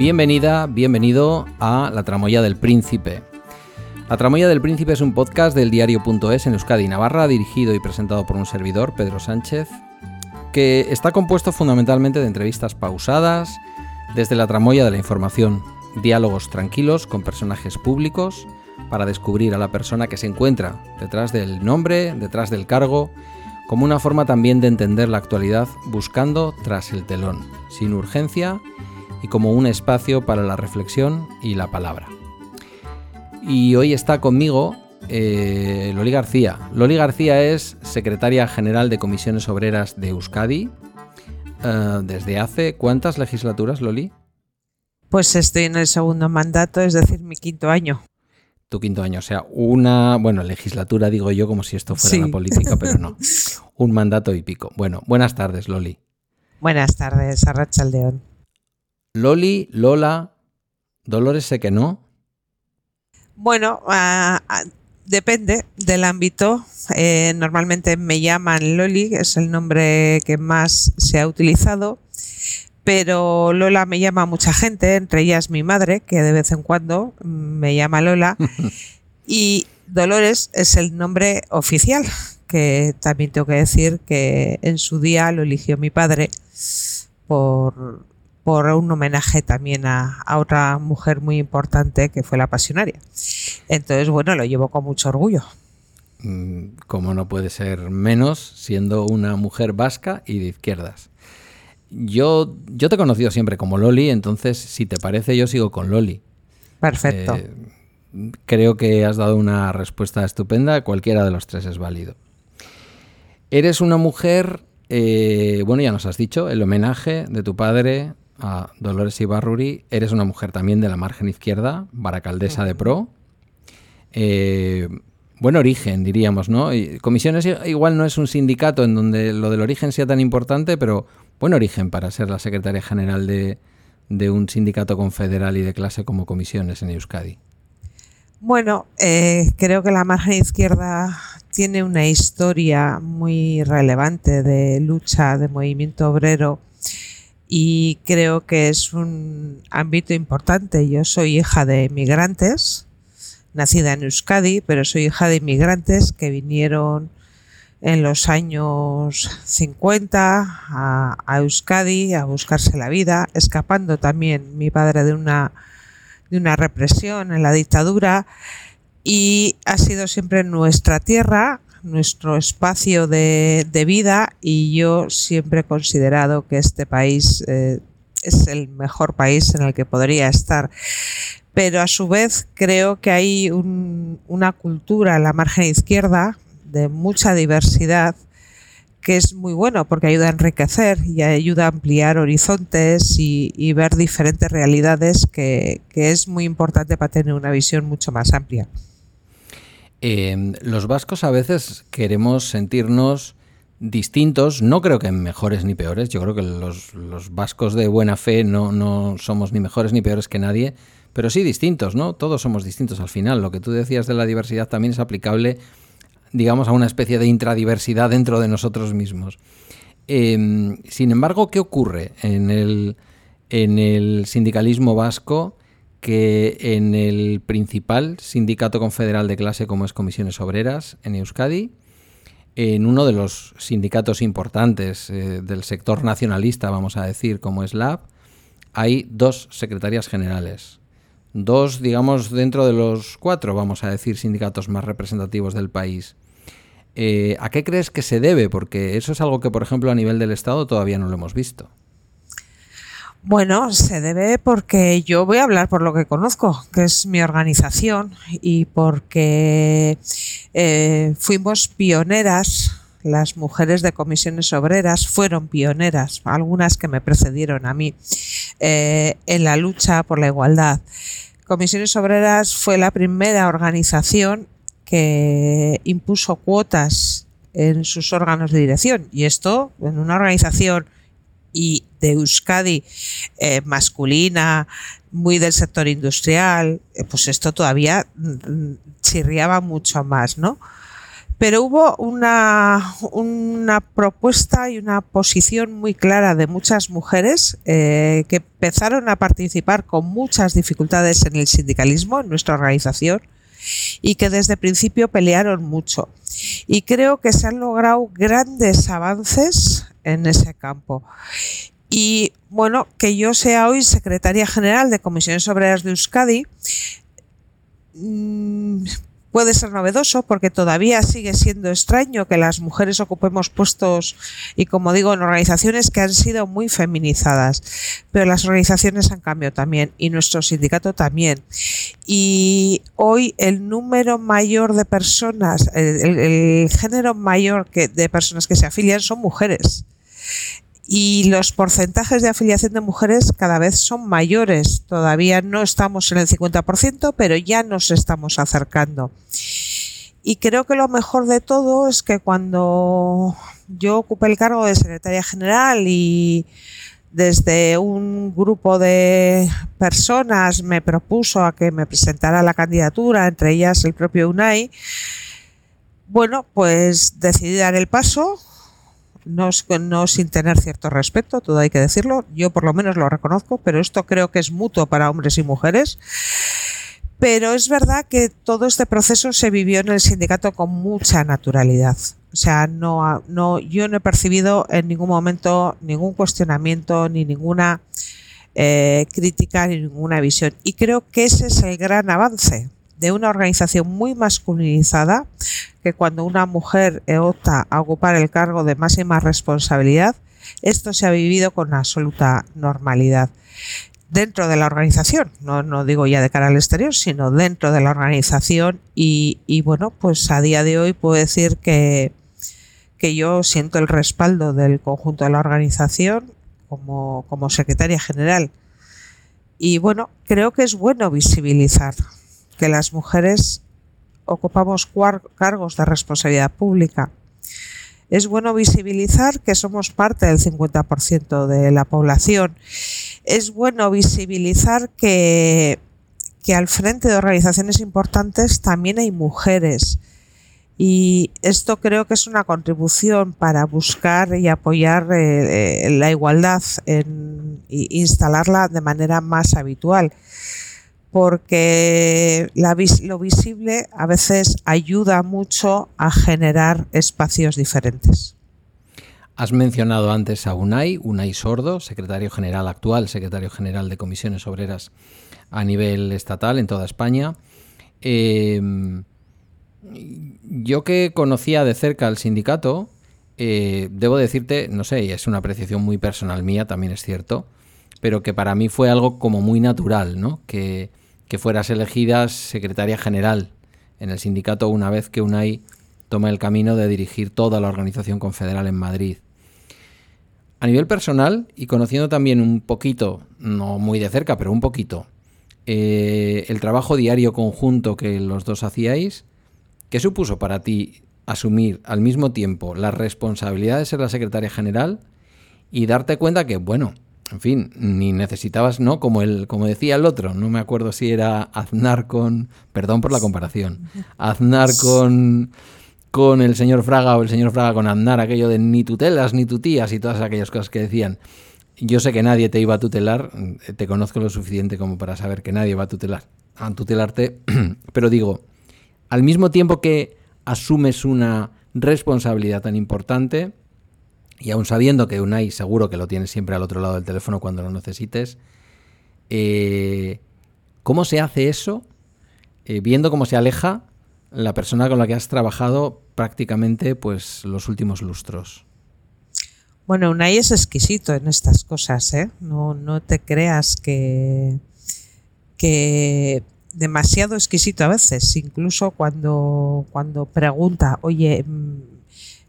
Bienvenida, bienvenido a La Tramoya del Príncipe. La Tramoya del Príncipe es un podcast del diario.es en Euskadi Navarra, dirigido y presentado por un servidor, Pedro Sánchez, que está compuesto fundamentalmente de entrevistas pausadas, desde la tramoya de la información, diálogos tranquilos con personajes públicos para descubrir a la persona que se encuentra detrás del nombre, detrás del cargo, como una forma también de entender la actualidad buscando tras el telón, sin urgencia y como un espacio para la reflexión y la palabra. Y hoy está conmigo eh, Loli García. Loli García es secretaria general de Comisiones Obreras de Euskadi. Eh, ¿Desde hace cuántas legislaturas, Loli? Pues estoy en el segundo mandato, es decir, mi quinto año. Tu quinto año, o sea, una, bueno, legislatura digo yo como si esto fuera la política, pero no. Un mandato y pico. Bueno, buenas tardes, Loli. Buenas tardes, Arrachaldeón. Loli, Lola, Dolores sé que no. Bueno, depende del ámbito. Eh, normalmente me llaman Loli, es el nombre que más se ha utilizado, pero Lola me llama mucha gente, entre ellas mi madre, que de vez en cuando me llama Lola, y Dolores es el nombre oficial, que también tengo que decir que en su día lo eligió mi padre por, por un homenaje también a, otra mujer muy importante que fue la pasionaria. Entonces, bueno, lo llevo con mucho orgullo. Mm, como no puede ser menos siendo una mujer vasca y de izquierdas. Yo, yo te he conocido siempre como Loli, entonces si te parece yo sigo con Loli. Perfecto. Eh, creo que has dado una respuesta estupenda, cualquiera de los tres es válido. Eres una mujer, eh, bueno, ya nos has dicho, el homenaje de tu padre a Dolores Ibarruri. Eres una mujer también de la margen izquierda, baracaldesa de pro. Eh, buen origen, diríamos, ¿no? comisiones igual no es un sindicato en donde lo del origen sea tan importante, pero buen origen para ser la secretaria general de, un sindicato confederal y de clase como comisiones en Euskadi. Bueno, eh, creo que la margen izquierda tiene una historia muy relevante de lucha, de movimiento obrero y creo que es un ámbito importante. Yo soy hija de migrantes, nacida en Euskadi, pero soy hija de inmigrantes que vinieron en los años 50 a, Euskadi a buscarse la vida, escapando también mi padre de una, de una represión en la dictadura y ha sido siempre nuestra tierra nuestro espacio de, vida y yo siempre he considerado que este país eh, es el mejor país en el que podría estar. Pero a su vez creo que hay una cultura en la margen izquierda de mucha diversidad que es muy bueno porque ayuda a enriquecer y ayuda a ampliar horizontes y, ver diferentes realidades que es muy importante para tener una visión mucho más amplia. Em, los vascos a veces queremos sentirnos distintos, no creo que mejores ni peores, yo creo que los, vascos de buena fe no, no, somos ni mejores ni peores que nadie, pero sí distintos, ¿no? Todos somos distintos al final. Lo que tú decías de la diversidad también es aplicable, digamos, a una especie de intradiversidad dentro de nosotros mismos. Em, sin embargo, ¿qué ocurre en el, en el sindicalismo vasco? Que en el principal sindicato confederal de clase como es Comisiones Obreras en Euskadi, en uno de los sindicatos importantes eh, del sector nacionalista, vamos a decir, como es LAB, hay dos secretarias generales. Dos, digamos, dentro de los cuatro, vamos a decir, sindicatos más representativos del país. Eh, ¿A qué crees que se debe? Porque eso es algo que, por ejemplo, a nivel del Estado todavía no lo hemos visto. Bueno, se debe porque yo voy a hablar por lo que conozco, que es mi organización, y porque eh, fuimos pioneras, las mujeres de comisiones obreras fueron pioneras, algunas que me precedieron a mí, eh, en la lucha por la igualdad. Comisiones Obreras fue la primera organización que impuso cuotas en sus órganos de dirección, y esto en una organización y de Euskadi eh, masculina, muy del sector industrial, eh, pues esto todavía mm, chirriaba mucho más, ¿no? pero hubo una, una, propuesta y una posición muy clara de muchas mujeres eh, que empezaron a participar con muchas dificultades en el sindicalismo, en nuestra organización, y que desde el principio pelearon mucho. Y creo que se han logrado grandes avances en ese campo. Y bueno, que yo sea hoy secretaria general de Comisiones Obreras de Euskadi, mm, puede ser novedoso porque todavía sigue siendo extraño que las mujeres ocupemos puestos y como digo en organizaciones que han sido muy feminizadas pero las organizaciones han cambiado también y nuestro sindicato también y hoy el número mayor de personas el, género mayor de personas que se afilian son mujeres y los porcentajes de afiliación de mujeres cada vez son mayores. Todavía no estamos en el 50%, pero ya nos estamos acercando. Y creo que lo mejor de todo es que cuando yo ocupé el cargo de secretaria general y desde un grupo de personas me propuso a que me presentara la candidatura, entre ellas el propio UNAI, bueno, pues decidí dar el paso, no, sin tener cierto respeto, todo hay que decirlo, yo por lo menos lo reconozco, pero esto creo que es mutuo para hombres y mujeres. Pero es verdad que todo este proceso se vivió en el sindicato con mucha naturalidad. O sea, no, no, yo no he percibido en ningún momento ningún cuestionamiento ni ninguna eh, crítica ni ninguna visión. Y creo que ese es el gran avance de una organización muy masculinizada, que cuando una mujer opta a ocupar el cargo de máxima responsabilidad, esto se ha vivido con absoluta normalidad dentro de la organización, no, no, digo ya de cara al exterior, sino dentro de la organización y, y, bueno, pues a día de hoy puedo decir que, que yo siento el respaldo del conjunto de la organización como, como secretaria general. Y bueno, creo que es bueno visibilizar que las mujeres ocupamos cargos de responsabilidad pública. Es bueno visibilizar que somos parte del 50% de la población. Es bueno visibilizar que, que al frente de organizaciones importantes también hay mujeres. Y esto creo que es una contribución para buscar y apoyar eh, eh, la igualdad e instalarla de manera más habitual porque lo visible a veces ayuda mucho a generar espacios diferentes. Has mencionado antes a UNAI, UNAI Sordo, secretario general actual, secretario general de comisiones obreras a nivel estatal en toda España. Em, yo que conocía de cerca al sindicato, eh, debo decirte, no sé, es una apreciación muy personal mía, también es cierto, pero que para mí fue algo como muy natural, ¿no? Que, que fueras elegida secretaria general en el sindicato una vez que UNAI toma el camino de dirigir toda la organización confederal en Madrid. A nivel personal, y conociendo también un poquito, no muy de cerca, pero un poquito, eh, el trabajo diario conjunto que los dos hacíais, ¿qué supuso para ti asumir al mismo tiempo la responsabilidad de ser la secretaria general y darte cuenta que, bueno, en fin, ni necesitabas, ¿no? Como el, como decía el otro, no me acuerdo si era Aznar con, perdón por la comparación, Aznar con, con el señor Fraga o el señor Fraga con Aznar, aquello de ni tutelas ni tutías y todas aquellas cosas que decían. Yo sé que nadie te iba a tutelar, te conozco lo suficiente como para saber que nadie va a tutelar, a tutelarte, pero digo, al mismo tiempo que asumes una responsabilidad tan importante, y aún sabiendo que Unai seguro que lo tienes siempre al otro lado del teléfono cuando lo necesites, eh, ¿cómo se hace eso eh, viendo cómo se aleja la persona con la que has trabajado prácticamente pues los últimos lustros? Bueno, Unai es exquisito en estas cosas, ¿eh? No, no te creas que, que demasiado exquisito a veces, incluso cuando, cuando pregunta, oye, mm,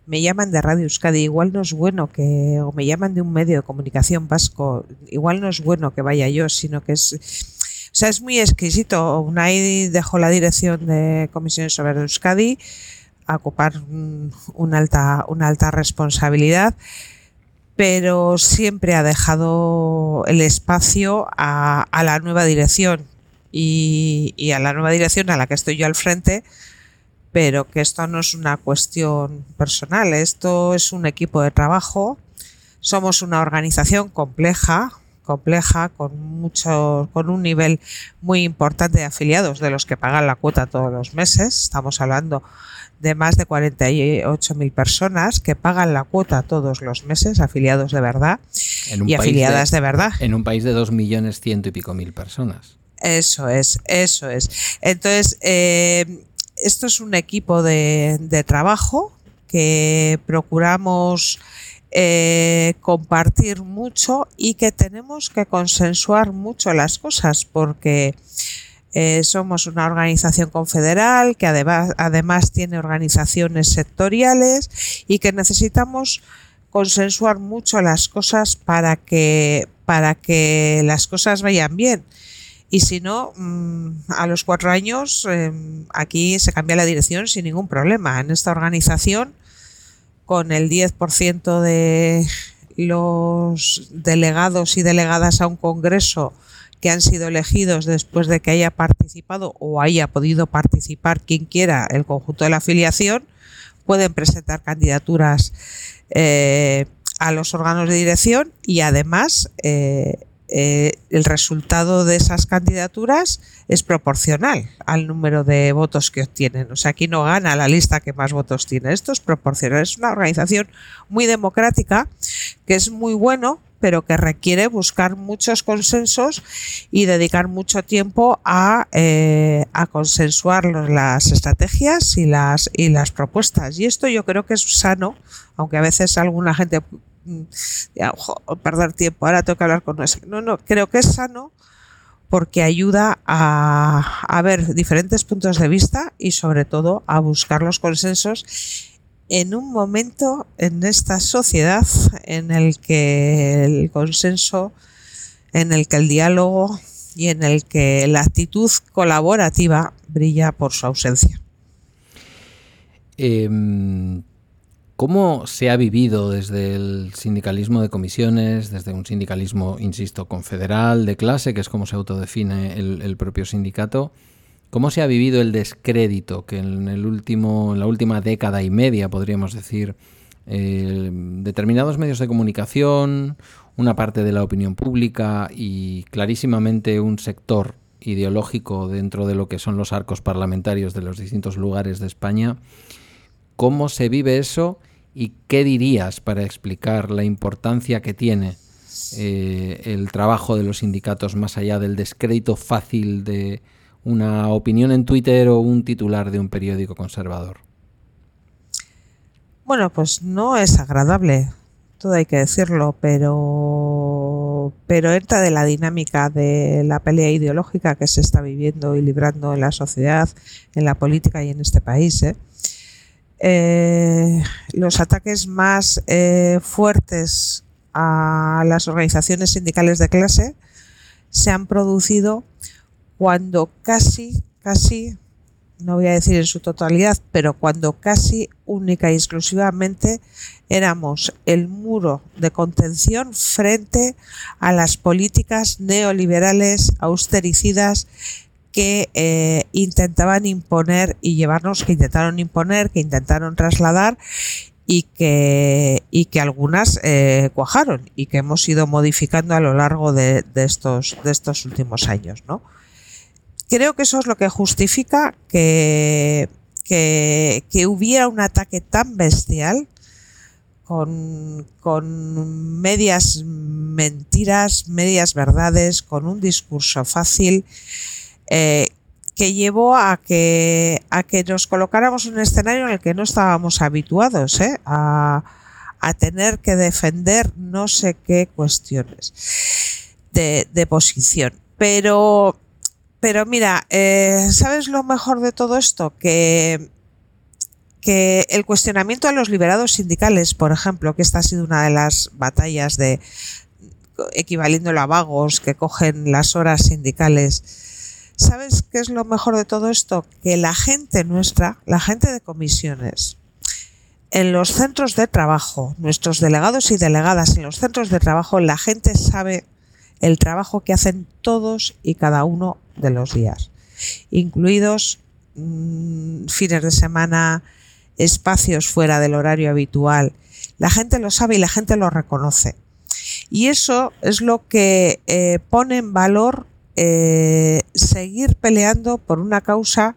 me llaman de Radio Euskadi, igual no es bueno que, o me llaman de un medio de comunicación vasco, igual no es bueno que vaya yo, sino que es, o sea, es muy exquisito. Unai dejó la dirección de Comisiones sobre Euskadi a ocupar una alta, una alta responsabilidad, pero siempre ha dejado el espacio a, la nueva dirección y, y a la nueva dirección a la que estoy yo al frente pero que esto no es una cuestión personal, esto es un equipo de trabajo, somos una organización compleja, compleja, con mucho, con un nivel muy importante de afiliados de los que pagan la cuota todos los meses. Estamos hablando de más de 48.000 personas que pagan la cuota todos los meses, afiliados de verdad y afiliadas de, verdad. En un país de dos millones ciento y pico mil personas. Eso es, eso es. Entonces, eh, esto es un equipo de, de trabajo que procuramos eh, compartir mucho y que tenemos que consensuar mucho las cosas porque eh, somos una organización confederal que además, además tiene organizaciones sectoriales y que necesitamos consensuar mucho las cosas para que, para que las cosas vayan bien. Y si no, mm, a los cuatro años em, aquí se cambia la dirección sin ningún problema. En esta organización con el 10% de los delegados y delegadas a un congreso que han sido elegidos después de que haya participado o haya podido participar quien quiera el conjunto de la afiliación, pueden presentar candidaturas eh, a los órganos de dirección y además eh, eh, el resultado de esas candidaturas es proporcional al número de votos que obtienen. O sea, aquí no gana la lista que más votos tiene. Esto es proporcional. Es una organización muy democrática, que es muy bueno, pero que requiere buscar muchos consensos y dedicar mucho tiempo a, eh, a consensuar las estrategias y las, y las propuestas. Y esto yo creo que es sano, aunque a veces alguna gente ya, perder tiempo, ahora tengo que hablar con nuestro. No, no, creo que es sano porque ayuda a, a, ver diferentes puntos de vista y sobre todo a buscar los consensos en un momento en esta sociedad en el que el consenso, en el que el diálogo y en el que la actitud colaborativa brilla por su ausencia. Eh, ¿Cómo se ha vivido desde el sindicalismo de comisiones, desde un sindicalismo, insisto, confederal, de clase, que es como se autodefine el, propio sindicato? ¿Cómo se ha vivido el descrédito que en, el último, en la última década y media, podríamos decir, determinados medios de comunicación, una parte de la opinión pública y clarísimamente un sector ideológico dentro de lo que son los arcos parlamentarios de los distintos lugares de España? ¿Cómo se vive eso? ¿Y qué dirías para explicar la importancia que tiene eh, el trabajo de los sindicatos más allá del descrédito fácil de una opinión en Twitter o un titular de un periódico conservador? Bueno, pues no es agradable, todo hay que decirlo, pero, pero entra de la dinámica de la pelea ideológica que se está viviendo y librando en la sociedad, en la política y en este país. ¿eh? Eh, los ataques más eh, fuertes a las organizaciones sindicales de clase se han producido cuando casi, casi, no voy a decir en su totalidad, pero cuando casi única y exclusivamente éramos el muro de contención frente a las políticas neoliberales austericidas que eh, intentaban imponer y llevarnos, que intentaron imponer, que intentaron trasladar y que, y que algunas eh, cuajaron y que hemos ido modificando a lo largo de, estos, de estos últimos años. ¿no? Creo que eso es lo que justifica que, que, que hubiera un ataque tan bestial con, con, medias mentiras, medias verdades, con un discurso fácil eh, que llevó a que, a que nos colocáramos en un escenario en el que no estábamos habituados ¿eh? a, tener que defender no sé qué cuestiones de, posición. Pero, pero mira, eh, ¿sabes lo mejor de todo esto? Que, que el cuestionamiento a los liberados sindicales, por ejemplo, que esta ha sido una de las batallas de equivaliendo a vagos que cogen las horas sindicales, ¿Sabes qué es lo mejor de todo esto? Que la gente nuestra, la gente de comisiones, en los centros de trabajo, nuestros delegados y delegadas en los centros de trabajo, la gente sabe el trabajo que hacen todos y cada uno de los días, incluidos mm, fines de semana, espacios fuera del horario habitual. La gente lo sabe y la gente lo reconoce. Y eso es lo que eh, pone en valor eh, seguir peleando por una causa,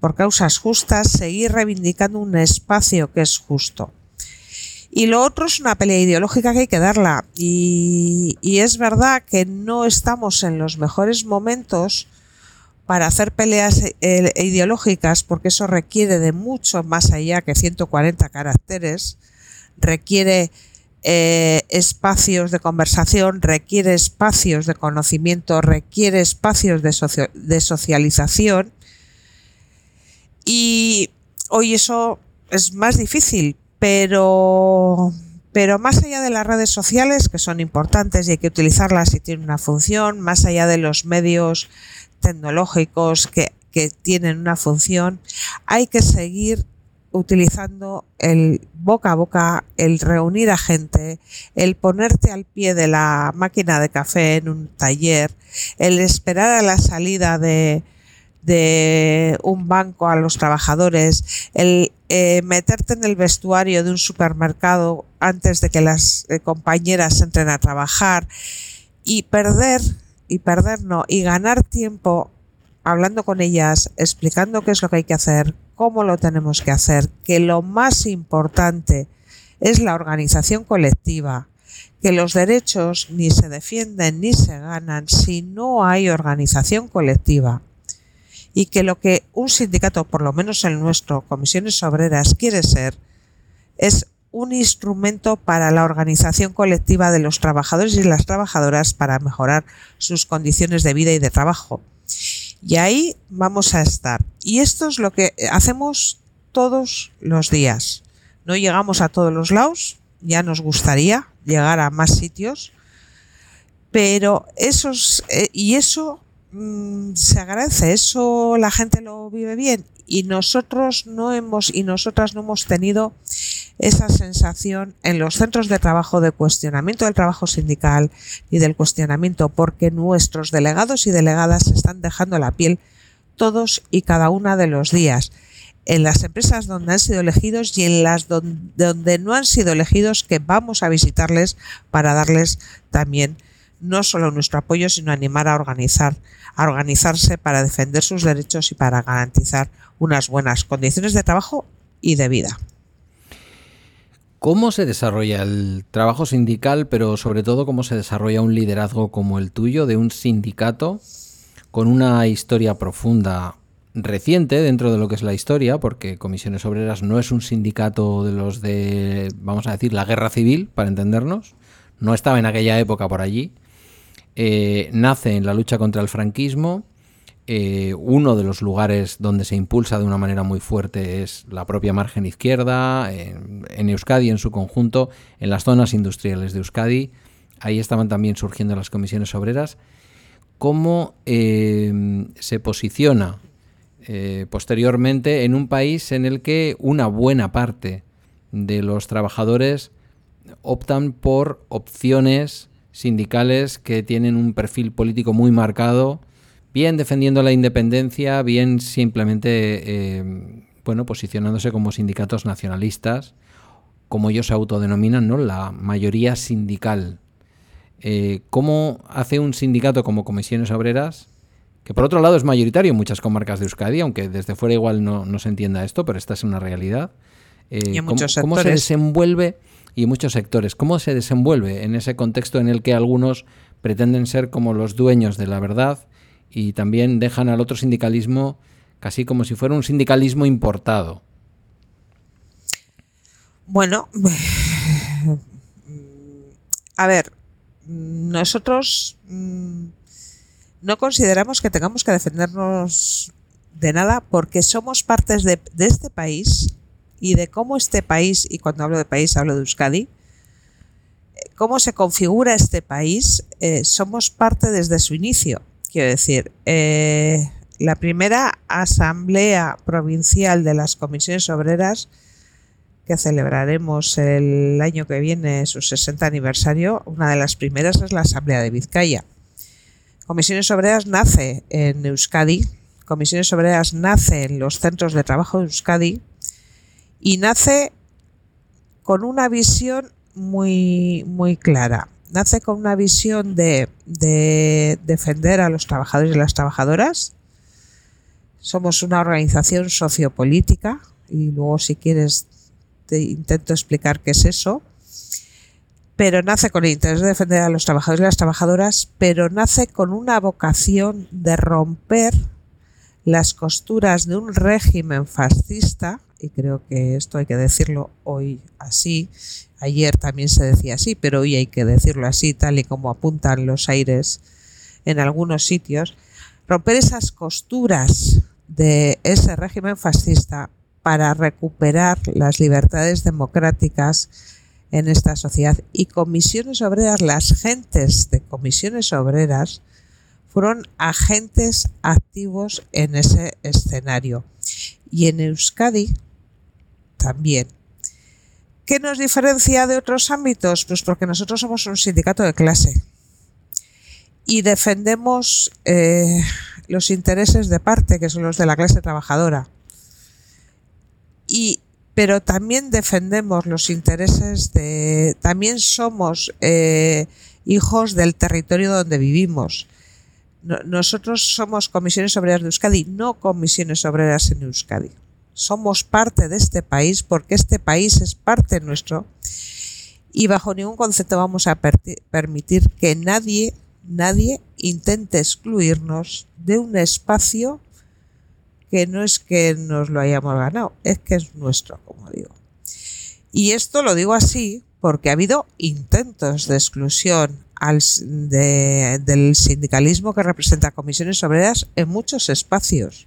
por causas justas, seguir reivindicando un espacio que es justo. Y lo otro es una pelea ideológica que hay que darla. Y, y, es verdad que no estamos en los mejores momentos para hacer peleas eh, ideológicas, porque eso requiere de mucho más allá que 140 caracteres, requiere eh, espacios de conversación, requiere espacios de conocimiento, requiere espacios de, de socialización. Y hoy eso es más difícil, pero, pero más allá de las redes sociales, que son importantes y hay que utilizarlas y tienen una función, más allá de los medios tecnológicos que, que tienen una función, hay que seguir utilizando el boca a boca, el reunir a gente, el ponerte al pie de la máquina de café en un taller, el esperar a la salida de, de un banco a los trabajadores, el eh, meterte en el vestuario de un supermercado antes de que las eh, compañeras entren a trabajar y perder, y perder no, y ganar tiempo hablando con ellas, explicando qué es lo que hay que hacer, cómo lo tenemos que hacer, que lo más importante es la organización colectiva, que los derechos ni se defienden ni se ganan si no hay organización colectiva y que lo que un sindicato, por lo menos el nuestro, comisiones obreras, quiere ser es un instrumento para la organización colectiva de los trabajadores y las trabajadoras para mejorar sus condiciones de vida y de trabajo. Y ahí vamos a estar. Y esto es lo que hacemos todos los días. No llegamos a todos los lados, ya nos gustaría llegar a más sitios, pero esos, eh, y eso mm, se agradece, eso la gente lo vive bien y nosotros no hemos y nosotras no hemos tenido esa sensación en los centros de trabajo de cuestionamiento del trabajo sindical y del cuestionamiento porque nuestros delegados y delegadas están dejando la piel todos y cada una de los días en las empresas donde han sido elegidos y en las donde, no han sido elegidos que vamos a visitarles para darles también no solo nuestro apoyo, sino animar a organizar, a organizarse para defender sus derechos y para garantizar unas buenas condiciones de trabajo y de vida. ¿Cómo se desarrolla el trabajo sindical, pero sobre todo cómo se desarrolla un liderazgo como el tuyo de un sindicato con una historia profunda reciente dentro de lo que es la historia, porque Comisiones Obreras no es un sindicato de los de, vamos a decir, la guerra civil, para entendernos, no estaba en aquella época por allí, eh, nace en la lucha contra el franquismo, eh, uno de los lugares donde se impulsa de una manera muy fuerte es la propia margen izquierda, en, Euskadi en su conjunto, en las zonas industriales de Euskadi. Ahí estaban también surgiendo las comisiones obreras. ¿Cómo eh, se posiciona eh, posteriormente en un país en el que una buena parte de los trabajadores optan por opciones sindicales que tienen un perfil político muy marcado? Bien defendiendo la independencia, bien simplemente eh, bueno, posicionándose como sindicatos nacionalistas, como ellos se autodenominan, ¿no? La mayoría sindical. Eh, ¿Cómo hace un sindicato como Comisiones Obreras, que por otro lado es mayoritario en muchas comarcas de Euskadi, aunque desde fuera igual no, se entienda esto, pero esta es una realidad? Eh, ¿cómo, ¿Cómo se desenvuelve y en muchos sectores. ¿Cómo se desenvuelve en ese contexto en el que algunos pretenden ser como los dueños de la verdad y también dejan al otro sindicalismo casi como si fuera un sindicalismo importado. Bueno, a ver, nosotros mm, no consideramos que tengamos que defendernos de nada porque somos partes de, este país y de cómo este país, y cuando hablo de país hablo de Euskadi, cómo se configura este país, eh, somos parte desde su inicio. Quiero decir, eh, la primera asamblea provincial de las comisiones obreras que celebraremos el año que viene su 60 aniversario, una de las primeras es la Asamblea de Vizcaya. Comisiones Obreras nace en Euskadi Comisiones Obreras nace en los centros de trabajo de Euskadi y nace con una visión muy, muy clara. Nace con una visión de, de defender a los trabajadores y las trabajadoras. Somos una organización sociopolítica y luego si quieres te intento explicar qué es eso pero nace con el interés de defender a los trabajadores y las trabajadoras, pero nace con una vocación de romper las costuras de un régimen fascista, y creo que esto hay que decirlo hoy así, ayer también se decía así, pero hoy hay que decirlo así, tal y como apuntan los aires en algunos sitios, romper esas costuras de ese régimen fascista para recuperar las libertades democráticas en esta sociedad. Y comisiones obreras, las gentes de comisiones obreras, fueron agentes activos en ese escenario. Y en Euskadi también. ¿Qué nos diferencia de otros ámbitos? Pues porque nosotros somos un sindicato de clase y defendemos eh, los intereses de parte, que son los de la clase trabajadora. Y pero también defendemos los intereses de, también somos eh, hijos del territorio donde vivimos. Nosotros somos comisiones obreras de Euskadi, no comisiones obreras en Euskadi. Somos parte de este país porque este país es parte nuestro y bajo ningún concepto vamos a permitir que nadie, nadie intente excluirnos de un espacio que no es que nos lo hayamos ganado, es que es nuestro, como digo. Y esto lo digo así porque ha habido intentos de exclusión del sindicalismo que representa comisiones obreras en muchos espacios.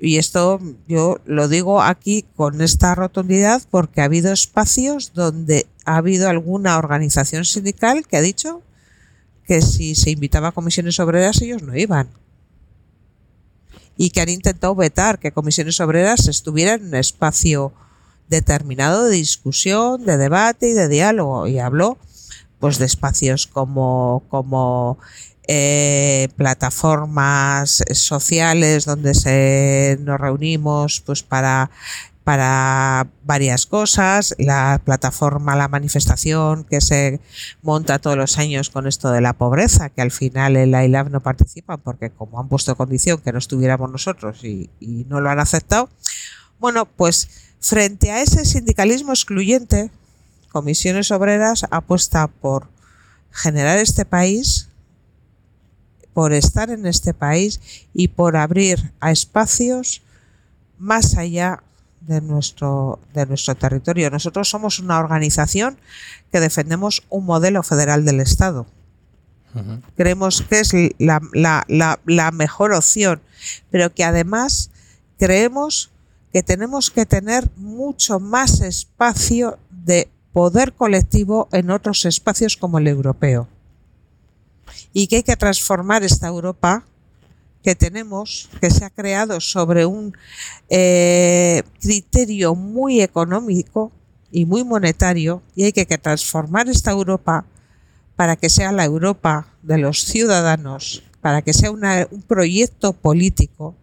Y esto yo lo digo aquí con esta rotundidad porque ha habido espacios donde ha habido alguna organización sindical que ha dicho que si se invitaba a comisiones obreras ellos no iban y que han intentado vetar que comisiones obreras estuvieran en un espacio determinado de discusión, de debate y de diálogo. Y habló pues de espacios como, como eh, plataformas sociales donde se nos reunimos pues para para varias cosas, la plataforma, la manifestación que se monta todos los años con esto de la pobreza, que al final el ILAB no participa porque como han puesto condición que no estuviéramos nosotros y, y no lo han aceptado, bueno, pues frente a ese sindicalismo excluyente, Comisiones Obreras apuesta por generar este país, por estar en este país y por abrir a espacios más allá de nuestro, de nuestro territorio. Nosotros somos una organización que defendemos un modelo federal del Estado. Creemos que es la, la, mejor opción, pero que además creemos que tenemos que tener mucho más espacio de poder colectivo en otros espacios como el europeo. Y que hay que transformar esta Europa que tenemos, que se ha creado sobre un eh, criterio muy económico y muy monetario, y hay que, transformar esta Europa para que sea la Europa de los ciudadanos, para que sea un proyecto político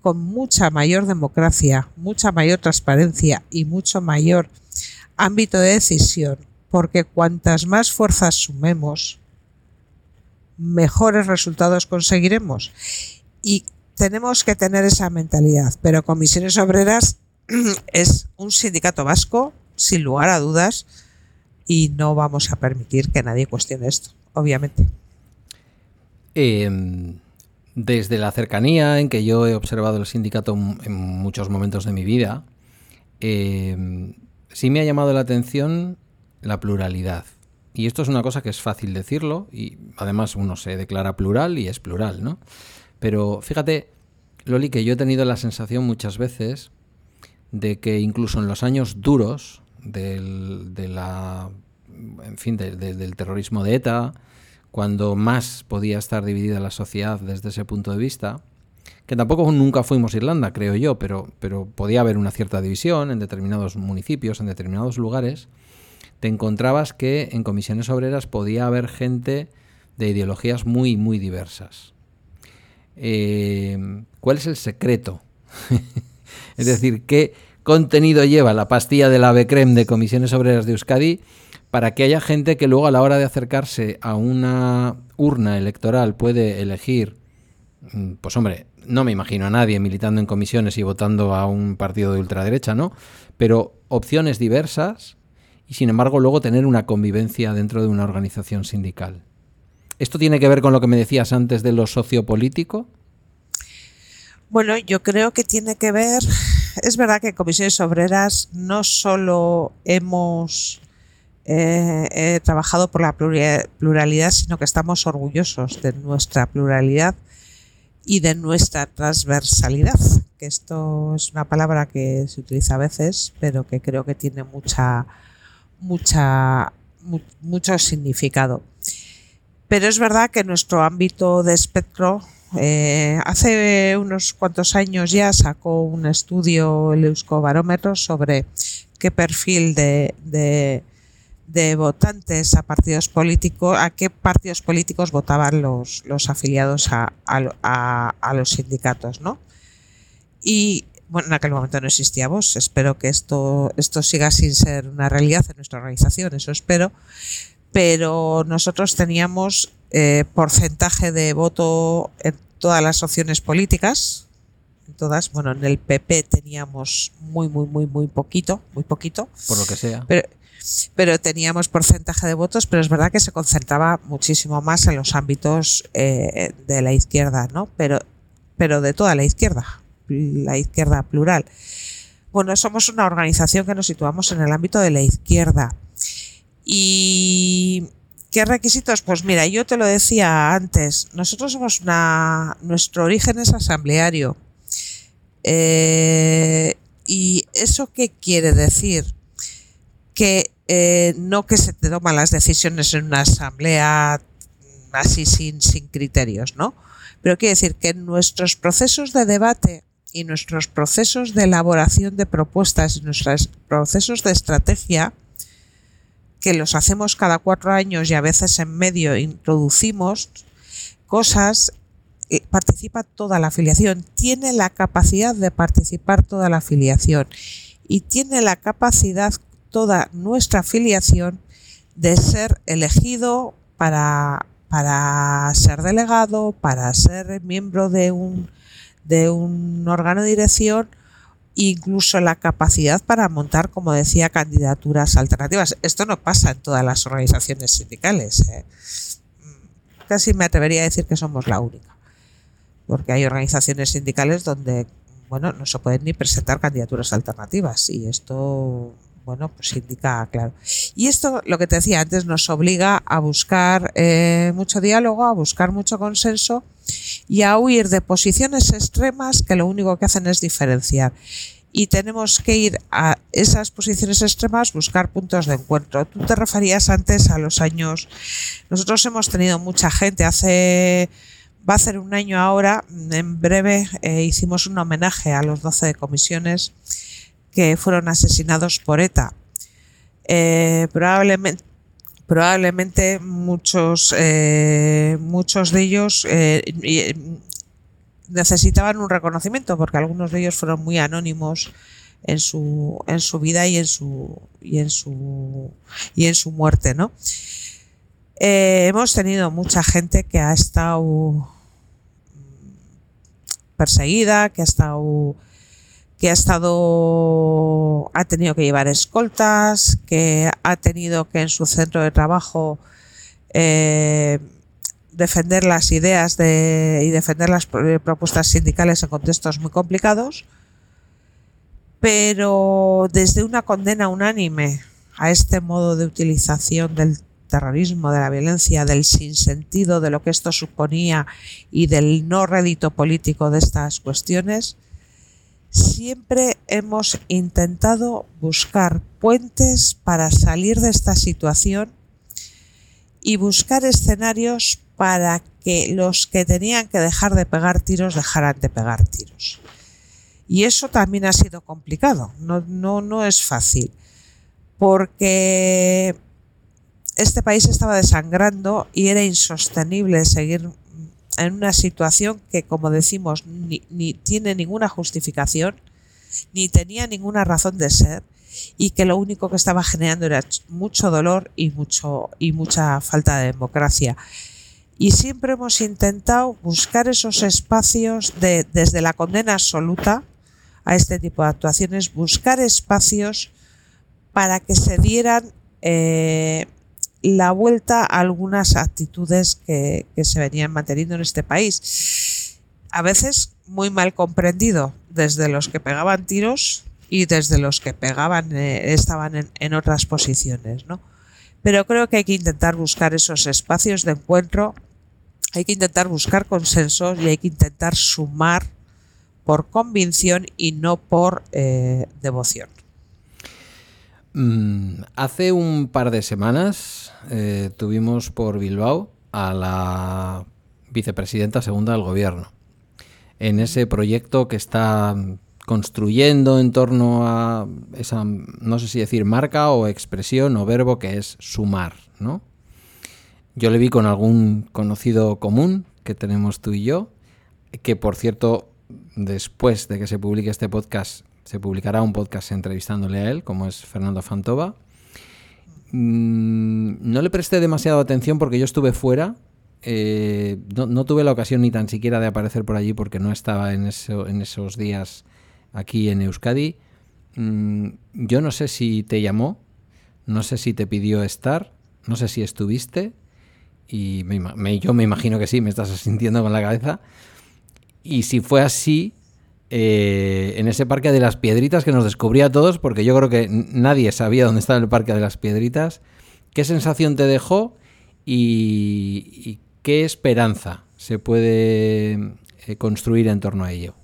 con mucha mayor democracia, mucha mayor transparencia y mucho mayor ámbito de decisión, porque cuantas más fuerzas sumemos, mejores resultados conseguiremos. Y tenemos que tener esa mentalidad. Pero Comisiones Obreras es un sindicato vasco, sin lugar a dudas, y no vamos a permitir que nadie cuestione esto, obviamente. Em, desde la cercanía en que yo he observado el sindicato en muchos momentos de mi vida, em, sí me ha llamado la atención la pluralidad. Y esto es una cosa que es fácil decirlo y además uno se declara plural y es plural, ¿no? Pero fíjate, Loli, que yo he tenido la sensación muchas veces de que incluso en los años duros del, del terrorismo de ETA, cuando más podía estar dividida la sociedad desde ese punto de vista, que tampoco nunca fuimos Irlanda, creo yo, pero, pero podía haber una cierta división en determinados municipios, en determinados lugares, te encontrabas que en comisiones obreras podía haber gente de ideologías muy, muy diversas. eh, ¿cuál es el secreto? es decir, ¿qué contenido lleva la pastilla de la Becrem de Comisiones Obreras de Euskadi para que haya gente que luego a la hora de acercarse a una urna electoral puede elegir, mm, pues hombre, no me imagino a nadie militando en comisiones y votando a un partido de ultraderecha, ¿no? Pero opciones diversas y sin embargo luego tener una convivencia dentro de una organización sindical. ¿Esto tiene que ver con lo que me decías antes de lo sociopolítico? Bueno, yo creo que tiene que ver, es verdad que en comisiones obreras no solo hemos eh, trabajado por la pluralidad, sino que estamos orgullosos de nuestra pluralidad y de nuestra transversalidad, que esto es una palabra que se utiliza a veces, pero que creo que tiene mucha, mucha, mucho significado. Pero es verdad que nuestro ámbito de espectro eh, hace unos cuantos años ya sacó un estudio el Euskobarómetro sobre qué perfil de, de, votantes a partidos políticos, a qué partidos políticos votaban los, los afiliados a, a, los sindicatos, ¿no? Y bueno, en aquel momento no existía vos. Espero que esto, esto siga sin ser una realidad en nuestra organización, eso espero. Pero nosotros teníamos eh, porcentaje de voto en todas las opciones políticas, en todas, bueno, en el PP teníamos muy, muy, muy, muy poquito, muy poquito. Por lo que sea. Pero, pero teníamos porcentaje de votos, pero es verdad que se concentraba muchísimo más en los ámbitos eh, de la izquierda, ¿no? Pero, pero de toda la izquierda, la izquierda plural. Bueno, somos una organización que nos situamos en el ámbito de la izquierda. Y ¿Qué requisitos? Pues mira, yo te lo decía antes, nosotros somos una, nuestro origen es asambleario. Eh, ¿Y eso qué quiere decir? Que eh, no que se te toman las decisiones en una asamblea así sin, sin criterios, ¿no? Pero quiere decir que nuestros procesos de debate y nuestros procesos de elaboración de propuestas y nuestros procesos de estrategia que los hacemos cada cuatro años y a veces en medio introducimos cosas, eh, participa toda la afiliación, tiene la capacidad de participar toda la afiliación y tiene la capacidad toda nuestra afiliación de ser elegido para, para ser delegado, para ser miembro de un, de un órgano de dirección incluso la capacidad para montar, como decía, candidaturas alternativas. Esto no pasa en todas las organizaciones sindicales. ¿eh? Casi me atrevería a decir que somos la única, porque hay organizaciones sindicales donde bueno, no se pueden ni presentar candidaturas alternativas y esto bueno, pues indica claro. Y esto, lo que te decía antes, nos obliga a buscar eh, mucho diálogo, a buscar mucho consenso y a huir de posiciones extremas que lo único que hacen es diferenciar. Y tenemos que ir a esas posiciones extremas, buscar puntos de encuentro. Tú te referías antes a los años. Nosotros hemos tenido mucha gente. Hace va a ser un año ahora. En breve eh, hicimos un homenaje a los 12 comisiones que fueron asesinados por ETA. Eh, probablemente, probablemente muchos, eh, muchos de ellos eh, necesitaban un reconocimiento porque algunos de ellos fueron muy anónimos en su, en su vida y en su, y en su, y en su muerte, ¿no? hemos tenido mucha gente que ha estado perseguida, que ha estado que ha estado, ha tenido que llevar escoltas, que ha tenido que en su centro de trabajo eh, defender las ideas de, y defender las propuestas sindicales en contextos muy complicados, pero desde una condena unánime a este modo de utilización del terrorismo, de la violencia, del sinsentido de lo que esto suponía y del no rédito político de estas cuestiones, siempre hemos intentado buscar puentes para salir de esta situación y buscar escenarios para que los que tenían que dejar de pegar tiros dejaran de pegar tiros. Y eso también ha sido complicado, no, no, no es fácil, porque este país estaba desangrando y era insostenible seguir en una situación que, como decimos, ni, tiene ninguna justificación, ni tenía ninguna razón de ser y que lo único que estaba generando era mucho dolor y, mucho, y mucha falta de democracia. Y siempre hemos intentado buscar esos espacios de, desde la condena absoluta a este tipo de actuaciones, buscar espacios para que se dieran eh, la vuelta a algunas actitudes que, se venían manteniendo en este país. A veces muy mal comprendido desde los que pegaban tiros y desde los que pegaban eh, estaban en, en, otras posiciones, ¿no? Pero creo que hay que intentar buscar esos espacios de encuentro, hay que intentar buscar consensos y hay que intentar sumar por convicción y no por eh, devoción. Mm, hace un par de semanas eh, tuvimos por Bilbao a la vicepresidenta segunda del gobierno en ese proyecto que está construyendo en torno a esa, no sé si decir marca o expresión o verbo que es sumar, ¿no? Yo le vi con algún conocido común que tenemos tú y yo, que por cierto, después de que se publique este podcast, se publicará un podcast entrevistándole a él, como es Fernando Fantova. Mm, no le presté demasiada atención porque yo estuve fuera eh, no, tuve la ocasión ni tan siquiera de aparecer por allí porque no estaba en, en esos días aquí en Euskadi. Mm, yo no sé si te llamó, no sé si te pidió estar, no sé si estuviste, y yo me imagino que sí, me estás sintiendo con la cabeza. Y si fue así, eh, en ese parque de las piedritas que nos descubría a todos, porque yo creo que nadie sabía dónde estaba el parque de las piedritas, ¿qué sensación te dejó y qué esperanza se puede eh, construir en torno a ello?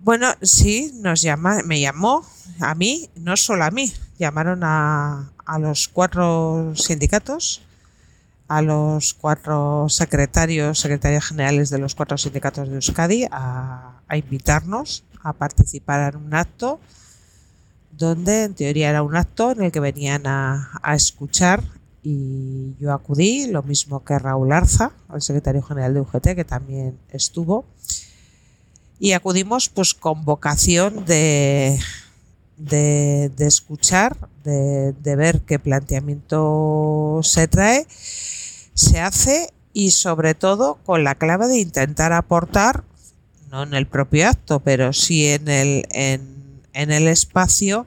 Bueno, sí, nos llama, me llamó a mí, no solo a mí, llamaron a, los cuatro sindicatos, a los cuatro secretarios, secretarios generales de los cuatro sindicatos de Euskadi a, invitarnos a participar en un acto donde en teoría era un acto en el que venían a, escuchar y yo acudí, lo mismo que Raúl Arza, el secretario general de UGT, que también estuvo, y acudimos pues con vocación de, de, escuchar, de, ver qué planteamiento se trae, se hace y sobre todo con la clave de intentar aportar, no en el propio acto, pero sí en el, en, en el espacio,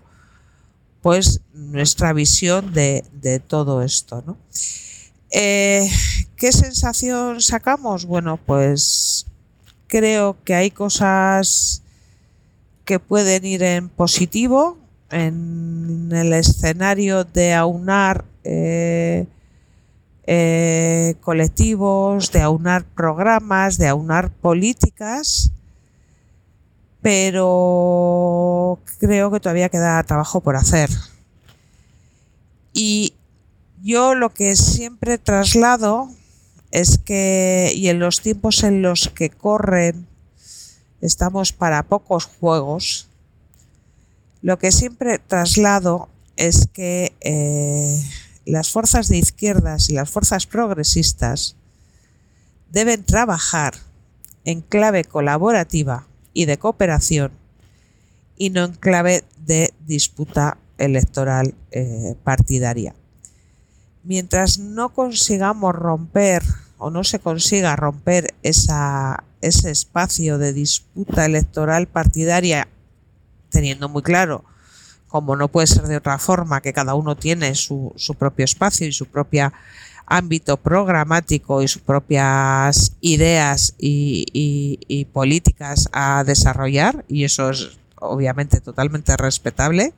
pues nuestra visión de, todo esto. ¿no? Eh, ¿Qué sensación sacamos? Bueno, pues creo que hay cosas que pueden ir en positivo en el escenario de aunar eh, eh, colectivos, de aunar programas, de aunar políticas pero creo que todavía queda trabajo por hacer. Y yo lo que siempre traslado es que, y en los tiempos en los que corren, estamos para pocos juegos, lo que siempre traslado es que eh, las fuerzas de izquierdas y las fuerzas progresistas deben trabajar en clave colaborativa y de cooperación y no en clave de disputa electoral eh, partidaria. Mientras no consigamos romper o no se consiga romper ese espacio de disputa electoral partidaria, teniendo muy claro, como no puede ser de otra forma, que cada uno tiene su, propio espacio y su propia ámbito programático y sus propias ideas y, políticas a desarrollar, y eso es obviamente totalmente respetable,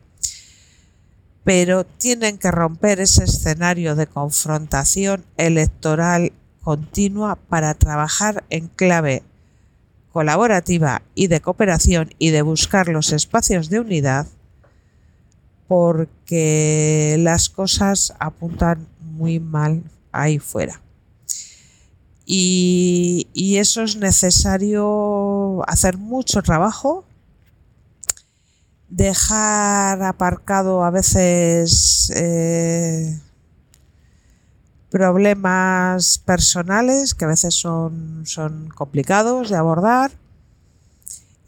pero tienen que romper ese escenario de confrontación electoral continua para trabajar en clave colaborativa y de cooperación y de buscar los espacios de unidad porque las cosas apuntan muy mal ahí fuera. Y, eso es necesario hacer mucho trabajo, dejar aparcado a veces eh, problemas personales que a veces son, son complicados de abordar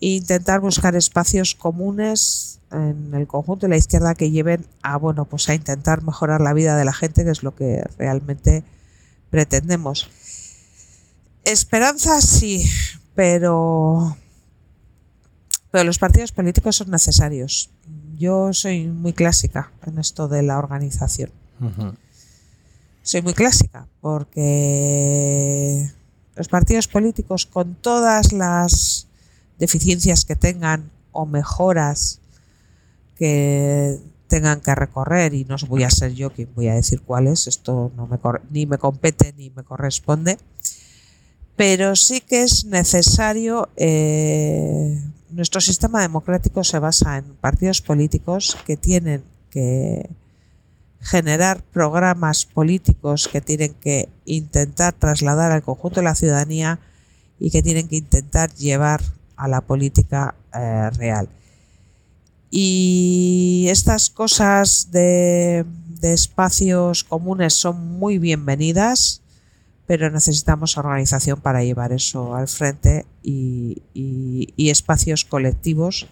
e intentar buscar espacios comunes en el conjunto de la izquierda que lleven a bueno pues a intentar mejorar la vida de la gente que es lo que realmente pretendemos. Esperanza sí pero pero los partidos políticos son necesarios. Yo soy muy clásica en esto de la organización. Soy muy clásica porque los partidos políticos con todas las deficiencias que tengan o mejoras que tengan que recorrer y no voy a ser yo quien voy a decir cuáles, esto ni me compete ni me corresponde, pero sí que es necesario, eh, nuestro sistema democrático se basa en partidos políticos que tienen que generar programas políticos que tienen que intentar trasladar al conjunto de la ciudadanía y que tienen que intentar llevar a la política eh, real. Y estas cosas de, espacios comunes son muy bienvenidas, pero necesitamos organización para llevar eso al frente y, espacios colectivos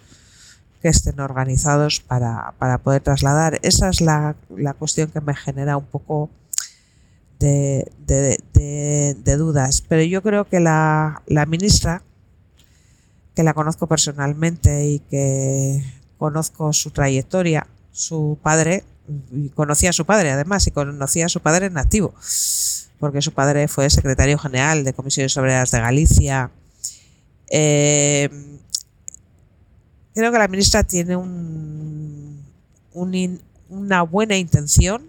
que estén organizados para, poder trasladar. Esa es la, cuestión que me genera un poco de, dudas. Pero yo creo que la, la ministra, que la conozco personalmente y que conozco su trayectoria. Su padre, conocía a su padre además, y conocía a su padre en activo, porque su padre fue secretario general de Comisiones Obreras de Galicia. Eh, creo que la ministra tiene un, una buena intención.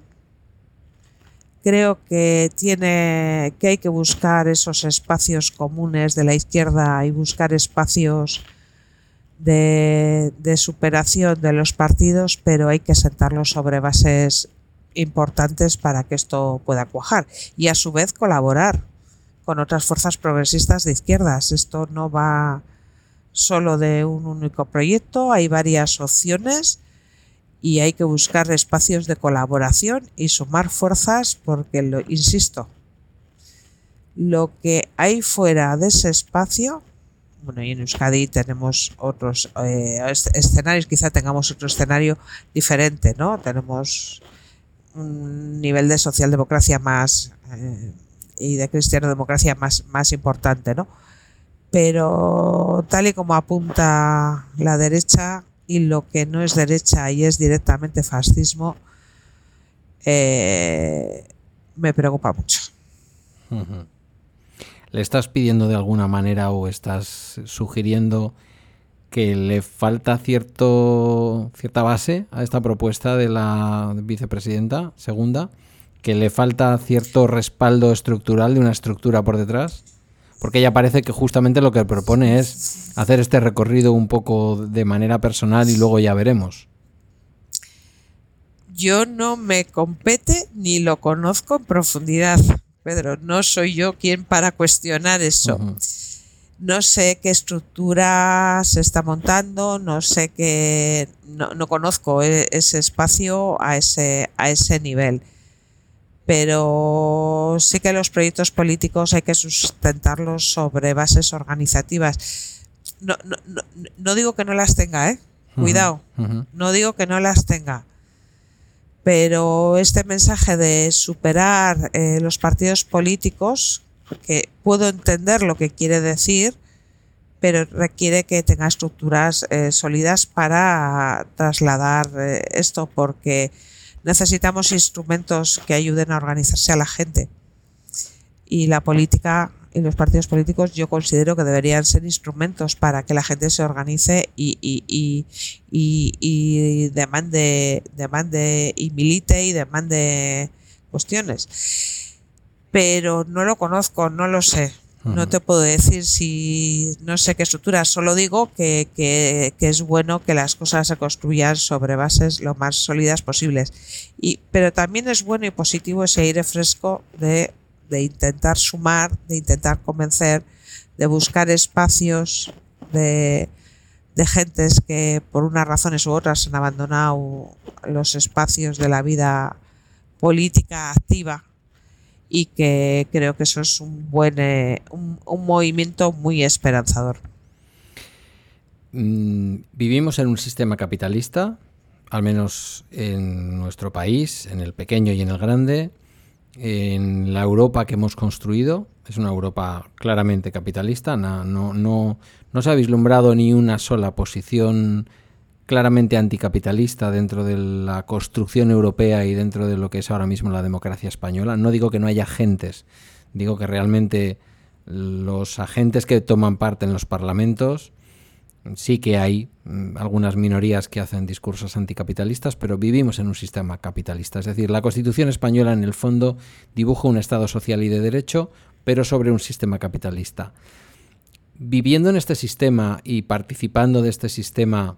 Creo que tiene que hay que buscar esos espacios comunes de la izquierda y buscar espacios de, superación de los partidos, pero hay que sentarlos sobre bases importantes para que esto pueda cuajar y a su vez colaborar con otras fuerzas progresistas de izquierdas. Esto no va solo de un único proyecto, hay varias opciones y hay que buscar espacios de colaboración y sumar fuerzas porque, lo, insisto, lo que hay fuera de ese espacio bueno, y en Euskadi tenemos otros eh, escenarios, quizá tengamos otro escenario diferente, ¿no? Tenemos un nivel de socialdemocracia más eh, y de cristiano-democracia más, más importante, ¿no? Pero tal y como apunta la derecha y lo que no es derecha y es directamente fascismo, eh, me preocupa mucho le estás pidiendo de alguna manera o estás sugiriendo que le falta cierto, cierta base a esta propuesta de la vicepresidenta segunda, que le falta cierto respaldo estructural de una estructura por detrás, porque ella parece que justamente lo que propone es hacer este recorrido un poco de manera personal y luego ya veremos. Yo no me compete ni lo conozco en profundidad. Pedro, no soy yo quien para cuestionar eso. No sé qué estructura se está montando, no sé qué, no, conozco e, ese espacio a ese, a ese nivel. Pero sí que los proyectos políticos hay que sustentarlos sobre bases organizativas. No, no, no, digo que no las tenga, ¿eh? Cuidado. No digo que no las tenga pero este mensaje de superar eh, los partidos políticos, que puedo entender lo que quiere decir, pero requiere que tenga estructuras eh, sólidas para trasladar eh, esto, porque necesitamos instrumentos que ayuden a organizarse a la gente. Y la política y los partidos políticos yo considero que deberían ser instrumentos para que la gente se organice y, y, y, demande, demande y milite y demande cuestiones. Pero no lo conozco, no lo sé. No te puedo decir si no sé qué estructura, solo digo que, que, que, es bueno que las cosas se construyan sobre bases lo más sólidas posibles. Y, pero también es bueno y positivo ese aire fresco de de intentar sumar, de intentar convencer, de buscar espacios de, de gentes que por unas razones u otras han abandonado los espacios de la vida política activa y que creo que eso es un buen eh, un, movimiento muy esperanzador. Mm, vivimos en un sistema capitalista, al menos en nuestro país, en el pequeño y en el grande, en la Europa que hemos construido. Es una Europa claramente capitalista, no, no, no, no se ha vislumbrado ni una sola posición claramente anticapitalista dentro de la construcción europea y dentro de lo que es ahora mismo la democracia española. No digo que no haya agentes, digo que realmente los agentes que toman parte en los parlamentos sí que hay mm, algunas minorías que hacen discursos anticapitalistas, pero vivimos en un sistema capitalista. Es decir, la Constitución española en el fondo dibuja un Estado social y de derecho, pero sobre un sistema capitalista. Viviendo en este sistema y participando de este sistema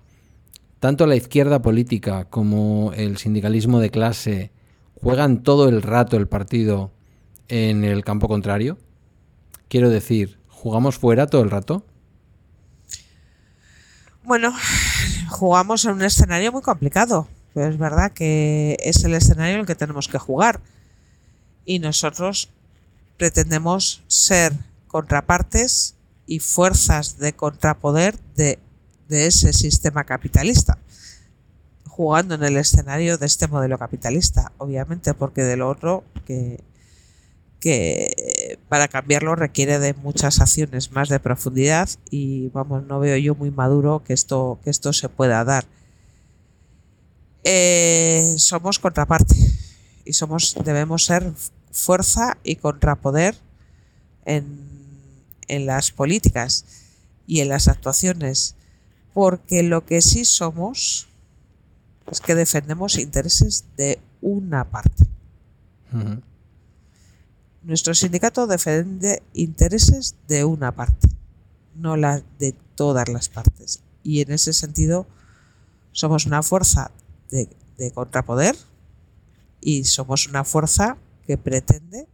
tanto la izquierda política como el sindicalismo de clase juegan todo el rato el partido en el campo contrario? Quiero decir, ¿jugamos fuera todo el rato? Bueno, jugamos en un escenario muy complicado, pero es verdad que es el escenario en el que tenemos que jugar. Y nosotros pretendemos ser contrapartes y fuerzas de contrapoder de de ese sistema capitalista, jugando en el escenario de este modelo capitalista, obviamente, porque de lo otro que, que para cambiarlo requiere de muchas acciones más de profundidad y vamos, no veo yo muy maduro que esto, que esto se pueda dar. Eh, somos contraparte y somos, debemos ser fuerza y contrapoder en, en las políticas y en las actuaciones porque lo que sí somos es que defendemos intereses de una parte. Nuestro sindicato defiende intereses de una parte, no la de todas las partes. Y en ese sentido somos una fuerza de, de contrapoder y somos una fuerza que pretende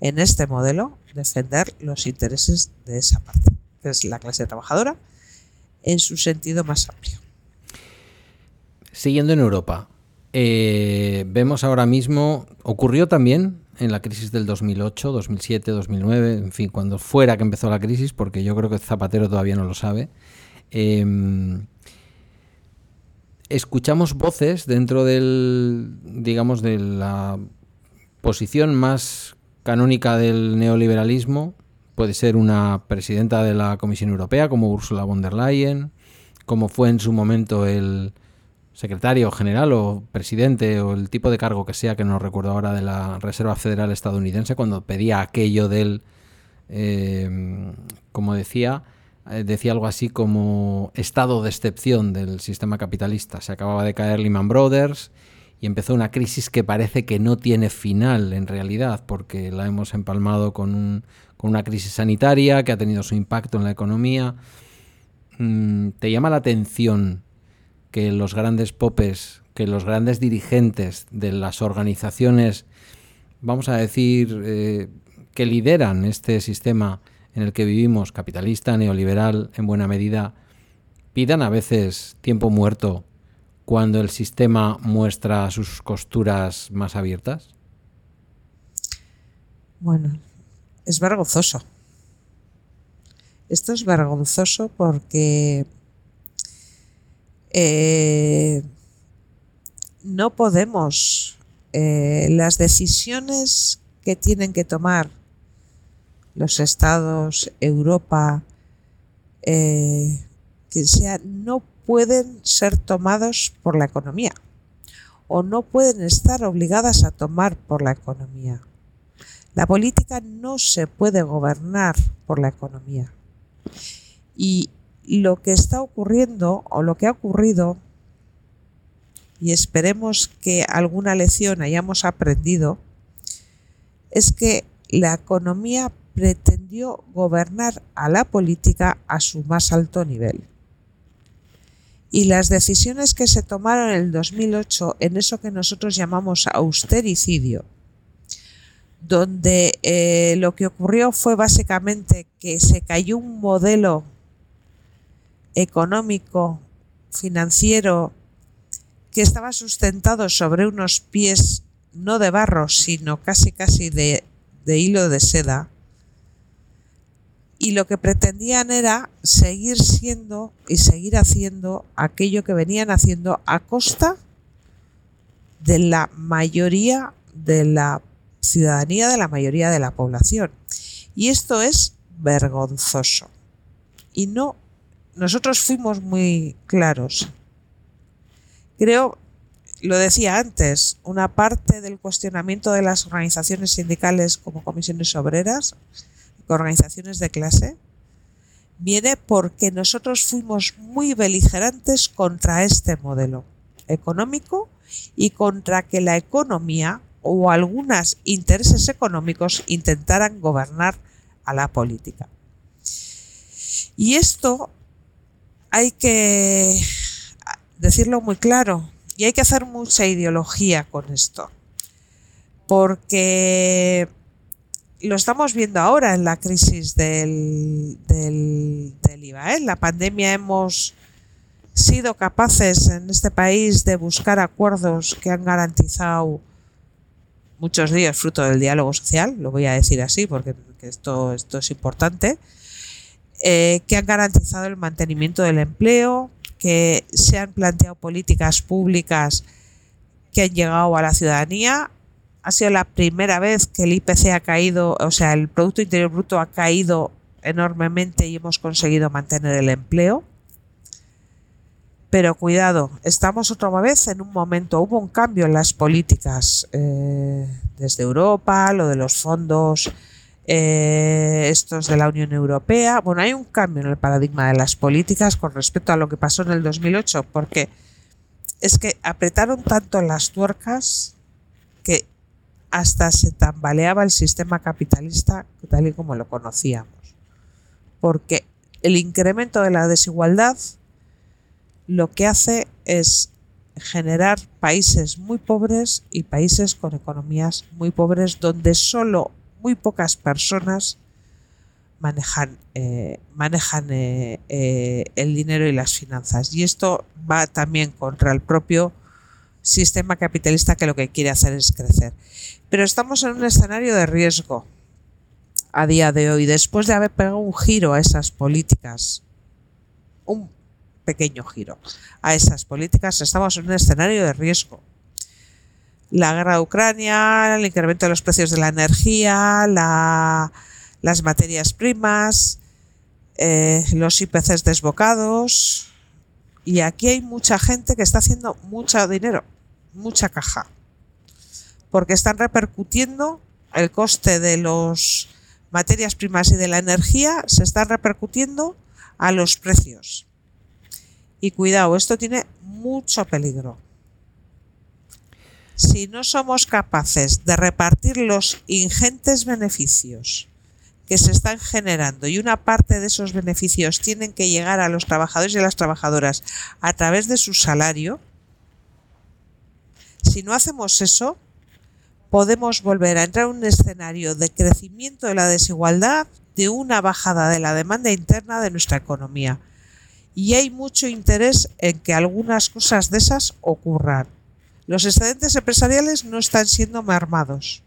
en este modelo defender los intereses de esa parte, que es la clase trabajadora en su sentido más amplio. Siguiendo en Europa, eh, vemos ahora mismo, ocurrió también en la crisis del 2008, 2007, 2009, en fin, cuando fuera que empezó la crisis, porque yo creo que Zapatero todavía no lo sabe. Em, escuchamos voces dentro del, digamos, de la posición más canónica del neoliberalismo Puede ser una presidenta de la Comisión Europea como Ursula von der Leyen, como fue en su momento el secretario general o presidente o el tipo de cargo que sea, que no recuerdo ahora, de la Reserva Federal estadounidense, cuando pedía aquello del, eh, como decía, eh, decía algo así como estado de excepción del sistema capitalista. Se acababa de caer Lehman Brothers y empezó una crisis que parece que no tiene final en realidad, porque la hemos empalmado con un con una crisis sanitaria que ha tenido su impacto en la economía. Mm, ¿Te llama la atención que los grandes popes, que los grandes dirigentes de las organizaciones, vamos a decir, eh, que lideran este sistema en el que vivimos, capitalista, neoliberal, en buena medida, pidan a veces tiempo muerto cuando el sistema muestra sus costuras más abiertas? Bueno, es vergonzoso. Esto es vergonzoso porque eh, no podemos eh, las decisiones que tienen que tomar los estados, Europa, eh, quien sea, no pueden ser tomados por la economía o no pueden estar obligadas a tomar por la economía. La política no se puede gobernar por la economía. Y lo que está ocurriendo o lo que ha ocurrido, y esperemos que alguna lección hayamos aprendido, es que la economía pretendió gobernar a la política a su más alto nivel. Y las decisiones que se tomaron en el 2008 en eso que nosotros llamamos austericidio, donde eh, lo que ocurrió fue básicamente que se cayó un modelo económico, financiero, que estaba sustentado sobre unos pies no de barro, sino casi casi de, de hilo de seda y lo que pretendían era seguir siendo y seguir haciendo aquello que venían haciendo a costa de la mayoría de la ciudadanía, de la mayoría de la población. Y esto es vergonzoso. Y no, nosotros fuimos muy claros. Creo, lo decía antes, una parte del cuestionamiento de las organizaciones sindicales como comisiones obreras organizaciones de clase, viene porque nosotros fuimos muy beligerantes contra este modelo económico y contra que la economía o algunos intereses económicos intentaran gobernar a la política. Y esto hay que decirlo muy claro y hay que hacer mucha ideología con esto. Porque lo estamos viendo ahora en la crisis del, del, IVA. ¿eh? En la pandemia hemos sido capaces en este país de buscar acuerdos que han garantizado muchos días fruto del diálogo social, lo voy a decir así porque esto, esto es importante, eh, que han garantizado el mantenimiento del empleo, que se han planteado políticas públicas que han llegado a la ciudadanía ha sido la primera vez que el IPC ha caído, o sea, el Producto Interior Bruto ha caído enormemente y hemos conseguido mantener el empleo. Pero cuidado, estamos otra vez en un momento, hubo un cambio en las políticas eh, desde Europa, lo de los fondos eh, estos de la Unión Europea. Bueno, hay un cambio en el paradigma de las políticas con respecto a lo que pasó en el 2008, porque es que apretaron tanto las tuercas que hasta se tambaleaba el sistema capitalista tal y como lo conocíamos. Porque el incremento de la desigualdad lo que hace es generar países muy pobres y países con economías muy pobres donde solo muy pocas personas manejan, eh, manejan eh, eh, el dinero y las finanzas. Y esto va también contra el propio sistema capitalista que lo que quiere hacer es crecer. Pero estamos en un escenario de riesgo a día de hoy, después de haber pegado un giro a esas políticas, un pequeño giro a esas políticas, estamos en un escenario de riesgo. La guerra de Ucrania, el incremento de los precios de la energía, las materias primas, eh, los IPCs desbocados. Y aquí hay mucha gente que está haciendo mucho dinero mucha caja, porque están repercutiendo el coste de las materias primas y de la energía, se está repercutiendo a los precios. Y cuidado, esto tiene mucho peligro. Si no somos capaces de repartir los ingentes beneficios que se están generando y una parte de esos beneficios tienen que llegar a los trabajadores y a las trabajadoras a través de su salario, si no hacemos eso, podemos volver a entrar en un escenario de crecimiento de la desigualdad, de una bajada de la demanda interna de nuestra economía. Y hay mucho interés en que algunas cosas de esas ocurran. Los excedentes empresariales no están siendo mermados.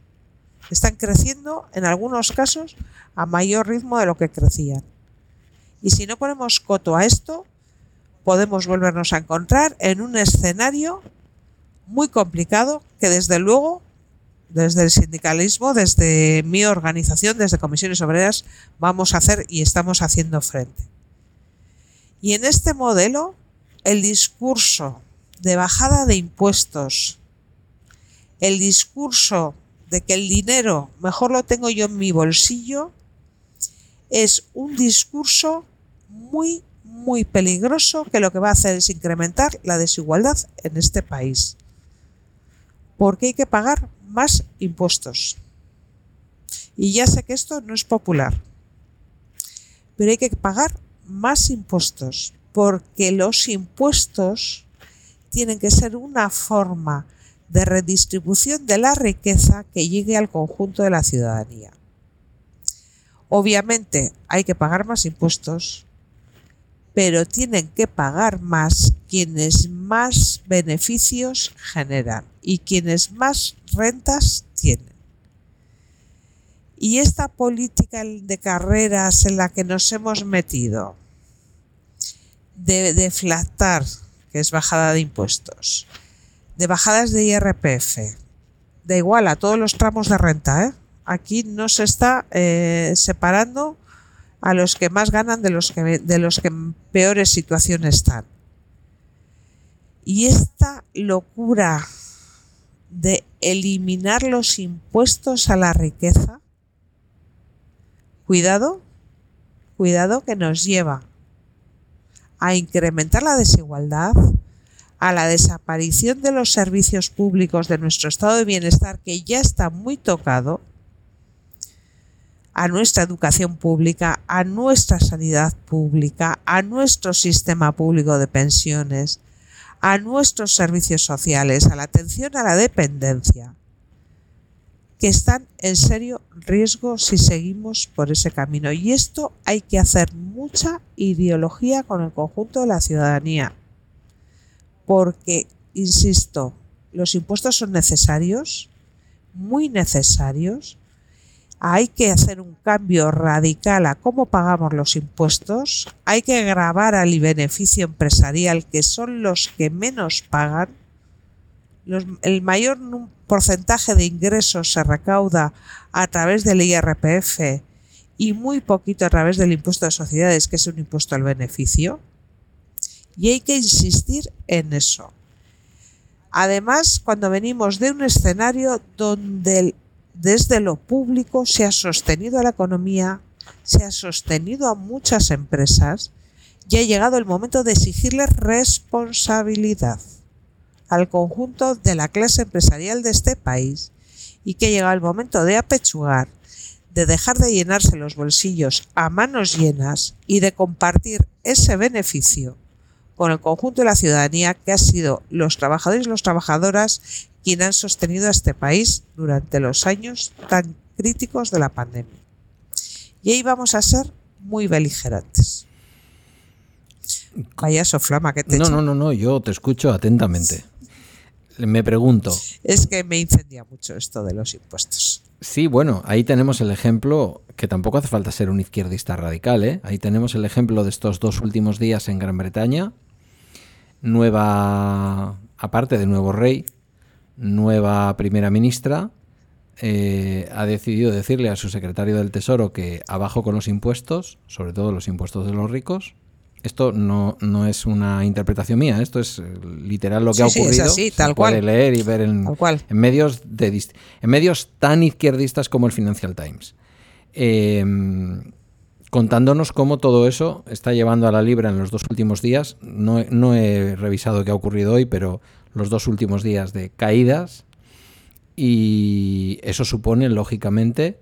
Están creciendo, en algunos casos, a mayor ritmo de lo que crecían. Y si no ponemos coto a esto, podemos volvernos a encontrar en un escenario muy complicado que desde luego, desde el sindicalismo, desde mi organización, desde comisiones obreras, vamos a hacer y estamos haciendo frente. Y en este modelo, el discurso de bajada de impuestos, el discurso de que el dinero mejor lo tengo yo en mi bolsillo, es un discurso muy, muy peligroso que lo que va a hacer es incrementar la desigualdad en este país porque hay que pagar más impuestos. Y ya sé que esto no es popular, pero hay que pagar más impuestos, porque los impuestos tienen que ser una forma de redistribución de la riqueza que llegue al conjunto de la ciudadanía. Obviamente hay que pagar más impuestos, pero tienen que pagar más quienes más beneficios generan y quienes más rentas tienen. Y esta política de carreras en la que nos hemos metido, de deflactar, que es bajada de impuestos, de bajadas de IRPF, da igual a todos los tramos de renta, ¿eh? aquí no se está eh, separando a los que más ganan de los que, de los que en peores situaciones están. Y esta locura de eliminar los impuestos a la riqueza, cuidado, cuidado que nos lleva a incrementar la desigualdad, a la desaparición de los servicios públicos de nuestro estado de bienestar que ya está muy tocado, a nuestra educación pública, a nuestra sanidad pública, a nuestro sistema público de pensiones, a nuestros servicios sociales, a la atención a la dependencia, que están en serio riesgo si seguimos por ese camino. Y esto hay que hacer mucha ideología con el conjunto de la ciudadanía, porque, insisto, los impuestos son necesarios, muy necesarios, hay que hacer un cambio radical a cómo pagamos los impuestos, hay que grabar al beneficio empresarial, que son los que menos pagan. El mayor porcentaje de ingresos se recauda a través del IRPF y muy poquito a través del impuesto de sociedades, que es un impuesto al beneficio. Y hay que insistir en eso. Además, cuando venimos de un escenario donde desde lo público se ha sostenido a la economía, se ha sostenido a muchas empresas y ha llegado el momento de exigirles responsabilidad al conjunto de la clase empresarial de este país y que ha llegado el momento de apechugar, de dejar de llenarse los bolsillos a manos llenas y de compartir ese beneficio con el conjunto de la ciudadanía que ha sido los trabajadores y las trabajadoras quien han sostenido a este país durante los años tan críticos de la pandemia. Y ahí vamos a ser muy beligerantes. Vaya soflama que te No, no, no, no, yo te escucho atentamente. Me pregunto. Es que me incendia mucho esto de los impuestos. Sí, bueno, ahí tenemos el ejemplo, que tampoco hace falta ser un izquierdista radical, ¿eh? Ahí tenemos el ejemplo de estos dos últimos días en Gran Bretaña. Nueva, aparte de nuevo rey, nueva primera ministra eh, ha decidido decirle a su secretario del Tesoro que abajo con los impuestos, sobre todo los impuestos de los ricos. Esto no, no es una interpretación mía, esto es eh, literal lo que ha ocurrido. Sí, tal cual. Puede leer y ver en, en medios de en medios tan izquierdistas como el Financial Times. Em, contándonos cómo todo eso está llevando a la libra en los dos últimos días. No, no he revisado qué ha ocurrido hoy, pero los dos últimos días de caídas y eso supone, lógicamente,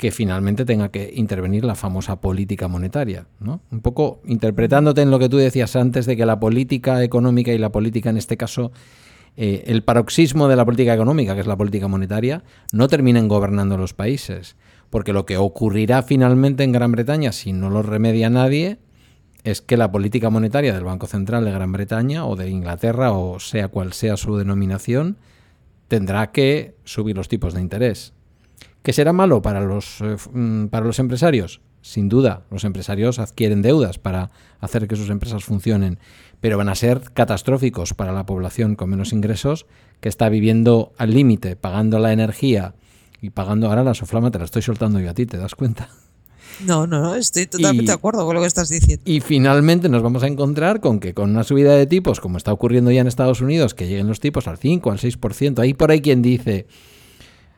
que finalmente tenga que intervenir la famosa política monetaria. ¿no? Un poco interpretándote en lo que tú decías antes de que la política económica y la política, en este caso, eh, el paroxismo de la política económica, que es la política monetaria, no terminen gobernando los países. Porque lo que ocurrirá finalmente en Gran Bretaña, si no lo remedia nadie, es que la política monetaria del Banco Central de Gran Bretaña o de Inglaterra, o sea cual sea su denominación, tendrá que subir los tipos de interés. ¿Qué será malo para los, eh, mm, para los empresarios? Sin duda, los empresarios adquieren deudas para hacer que sus empresas funcionen, pero van a ser catastróficos para la población con menos ingresos que está viviendo al límite, pagando la energía y pagando ahora la soflama, te la estoy soltando yo a ti, ¿te das cuenta? No, no, estoy totalmente de acuerdo con lo que estás diciendo. Y finalmente nos vamos a encontrar con que con una subida de tipos, como está ocurriendo ya en Estados Unidos, que lleguen los tipos al 5, al 6%, ahí por ahí quien dice,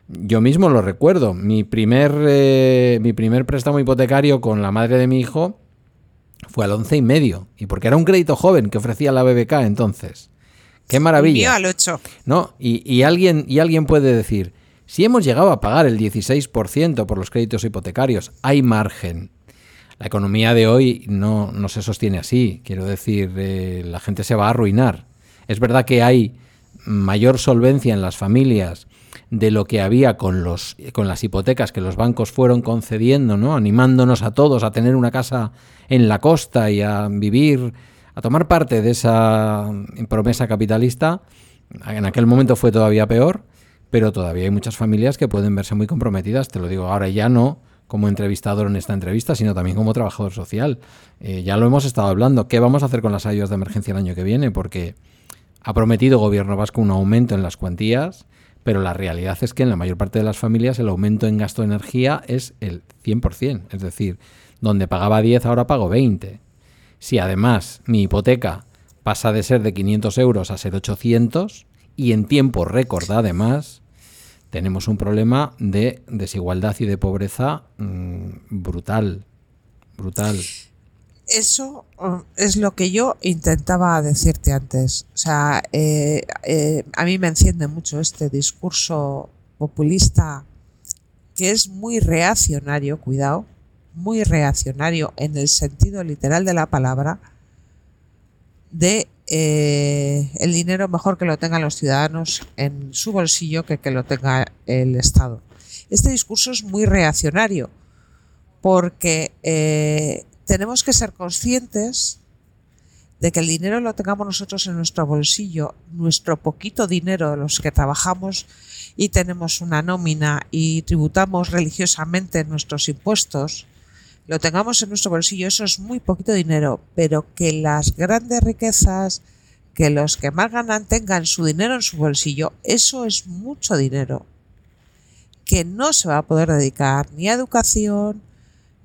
yo mismo lo recuerdo, mi primer, eh, mi primer préstamo hipotecario con la madre de mi hijo fue al 11 y medio, y porque era un crédito joven que ofrecía la BBK entonces. ¡Qué maravilla! al 8. ¿No? Y, y, alguien, y alguien puede decir, si hemos llegado a pagar el 16% por los créditos hipotecarios, hay margen. La economía de hoy no, se sostiene así. Quiero decir, eh, la gente se va a arruinar. Es verdad que hay mayor solvencia en las familias de lo que había con, los, con las hipotecas que los bancos fueron concediendo, ¿no? animándonos a todos a tener una casa en la costa y a vivir, a tomar parte de esa promesa capitalista. En aquel momento fue todavía peor pero todavía hay muchas familias que pueden verse muy comprometidas, te lo digo ahora ya no como entrevistador en esta entrevista, sino también como trabajador social. Eh, ya lo hemos estado hablando, ¿qué vamos a hacer con las ayudas de emergencia el año que viene? Porque ha prometido el gobierno vasco un aumento en las cuantías, pero la realidad es que en la mayor parte de las familias el aumento en gasto de energía es el 100%, es decir, donde pagaba 10 ahora pago 20. Si además mi hipoteca pasa de ser de 500 euros a ser 800 y en tiempo récord además, tenemos un problema de desigualdad y de pobreza mm, brutal, brutal. Eso mm, es lo que yo intentaba decirte antes. O sea, eh, eh, a mí me enciende mucho este discurso populista que es muy reaccionario, cuidado, muy reaccionario en el sentido literal de la palabra, de eh, el dinero mejor que lo tengan los ciudadanos en su bolsillo que que lo tenga el Estado. Este discurso es muy reaccionario porque tenemos que ser conscientes de que el dinero lo tengamos nosotros en nuestro bolsillo, nuestro poquito dinero los que trabajamos y tenemos una nómina y tributamos religiosamente nuestros impuestos, lo tengamos en nuestro bolsillo, eso es muy poquito dinero, pero que las grandes riquezas, que los que más ganan tengan su dinero en su bolsillo, eso es mucho dinero que no se va a poder dedicar ni a educación,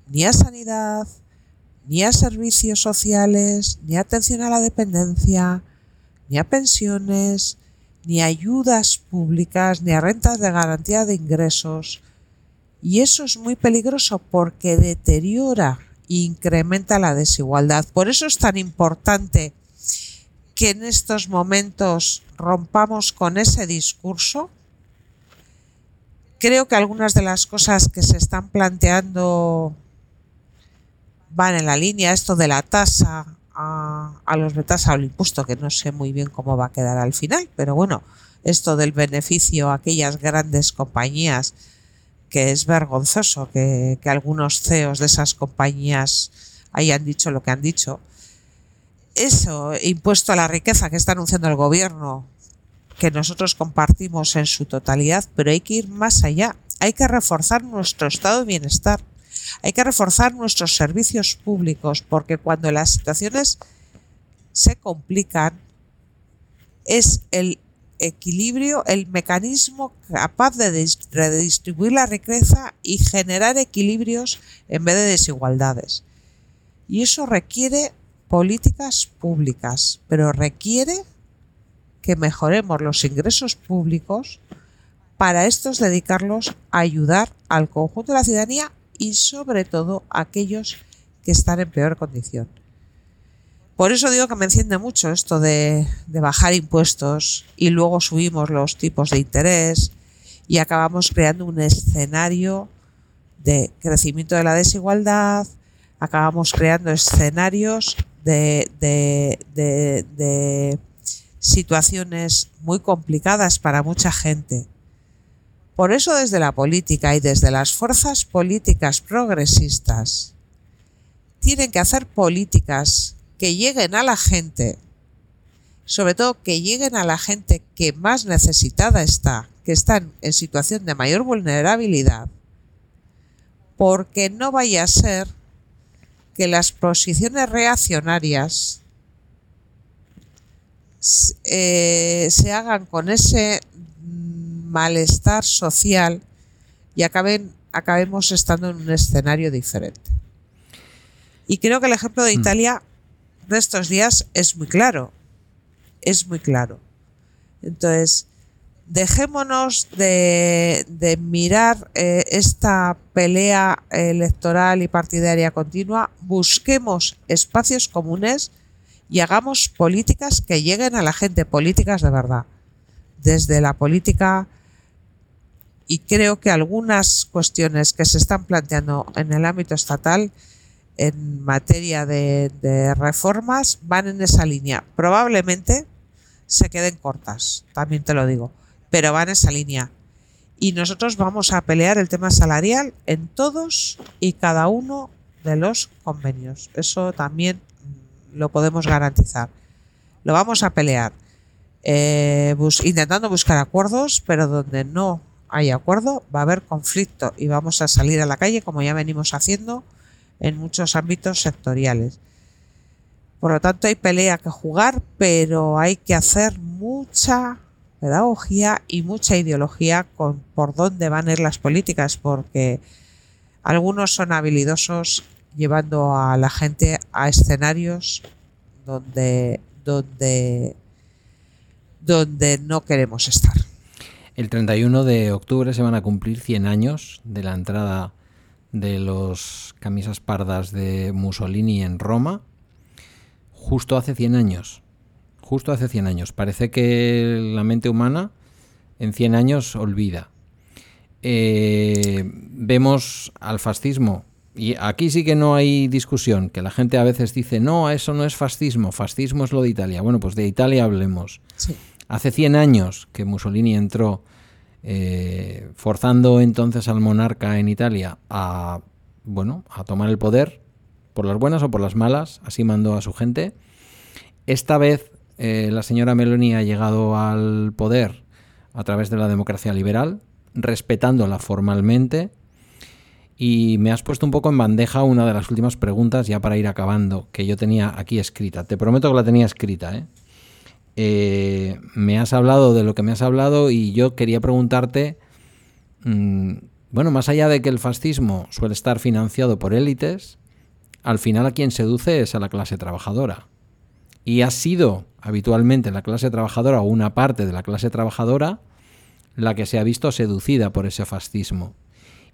ni a sanidad, ni a servicios sociales, ni a atención a la dependencia, ni a pensiones, ni a ayudas públicas, ni a rentas de garantía de ingresos, y eso es muy peligroso porque deteriora e incrementa la desigualdad. Por eso es tan importante que en estos momentos rompamos con ese discurso. Creo que algunas de las cosas que se están planteando van en la línea, esto de la tasa a, los de tasa al impuesto, que no sé muy bien cómo va a quedar al final, pero bueno, esto del beneficio a aquellas grandes compañías que es vergonzoso que, algunos CEOs de esas compañías hayan dicho lo que han dicho. Eso, impuesto a la riqueza que está anunciando el gobierno, que nosotros compartimos en su totalidad, pero hay que ir más allá. Hay que reforzar nuestro estado de bienestar. Hay que reforzar nuestros servicios públicos, porque cuando las situaciones se complican, es el equilibrio, el mecanismo capaz de redistribuir la riqueza y generar equilibrios en vez de desigualdades. Y eso requiere políticas públicas, pero requiere que mejoremos los ingresos públicos para estos dedicarlos a ayudar al conjunto de la ciudadanía y sobre todo aquellos que están en peor condición. Por eso digo que me enciende mucho esto de, bajar impuestos y luego subimos los tipos de interés y acabamos creando un escenario de crecimiento de la desigualdad, acabamos creando escenarios de, de, situaciones muy complicadas para mucha gente. Por eso desde la política y desde las fuerzas políticas progresistas tienen que hacer políticas que lleguen a la gente, sobre todo que lleguen a la gente que más necesitada está, que están en situación de mayor vulnerabilidad, porque no vaya a ser que las posiciones reaccionarias eh, se hagan con ese malestar social y acaben, acabemos estando en un escenario diferente. Y creo que el ejemplo de mm. Italia de estos días es muy claro. Es muy claro. Entonces, dejémonos de, mirar eh, esta pelea electoral y partidaria continua, busquemos espacios comunes y hagamos políticas que lleguen a la gente, políticas de verdad. Desde la política, y creo que algunas cuestiones que se están planteando en el ámbito estatal en materia de, reformas van en esa línea. Probablemente se queden cortas, también te lo digo, pero van en esa línea. Y nosotros vamos a pelear el tema salarial en todos y cada uno de los convenios. Eso también lo podemos garantizar. Lo vamos a pelear. eh, intentando buscar acuerdos, pero donde no hay acuerdo va a haber conflicto y vamos a salir a la calle como ya venimos haciendo en muchos ámbitos sectoriales. Por lo tanto, hay pelea que jugar, pero hay que hacer mucha pedagogía y mucha ideología con por dónde van a ir las políticas, porque algunos son habilidosos llevando a la gente a escenarios donde, donde, donde no queremos estar. El 31 de octubre se van a cumplir 100 años de la entrada de los camisas pardas de Mussolini en Roma, justo hace 100 años. Justo hace 100 años. Parece que la mente humana en 100 años olvida. Eh, vemos al fascismo, y aquí sí que no hay discusión, que la gente a veces dice, no, eso no es fascismo, fascismo es lo de Italia. Bueno, pues de Italia hablemos. Hace 100 años que Mussolini entró eh, forzando entonces al monarca en Italia a, bueno, a tomar el poder, por las buenas o por las malas, así mandó a su gente. Esta vez eh, la señora Meloni ha llegado al poder a través de la democracia liberal, respetándola formalmente. Y me has puesto un poco en bandeja una de las últimas preguntas, ya para ir acabando, que yo tenía aquí escrita. Te prometo que la tenía escrita, ¿eh? Eh, me has hablado de lo que me has hablado y yo quería preguntarte, mm, bueno, más allá de que el fascismo suele estar financiado por élites, al final a quien seduce es a la clase trabajadora. Y ha sido habitualmente la clase trabajadora o una parte de la clase trabajadora la que se ha visto seducida por ese fascismo.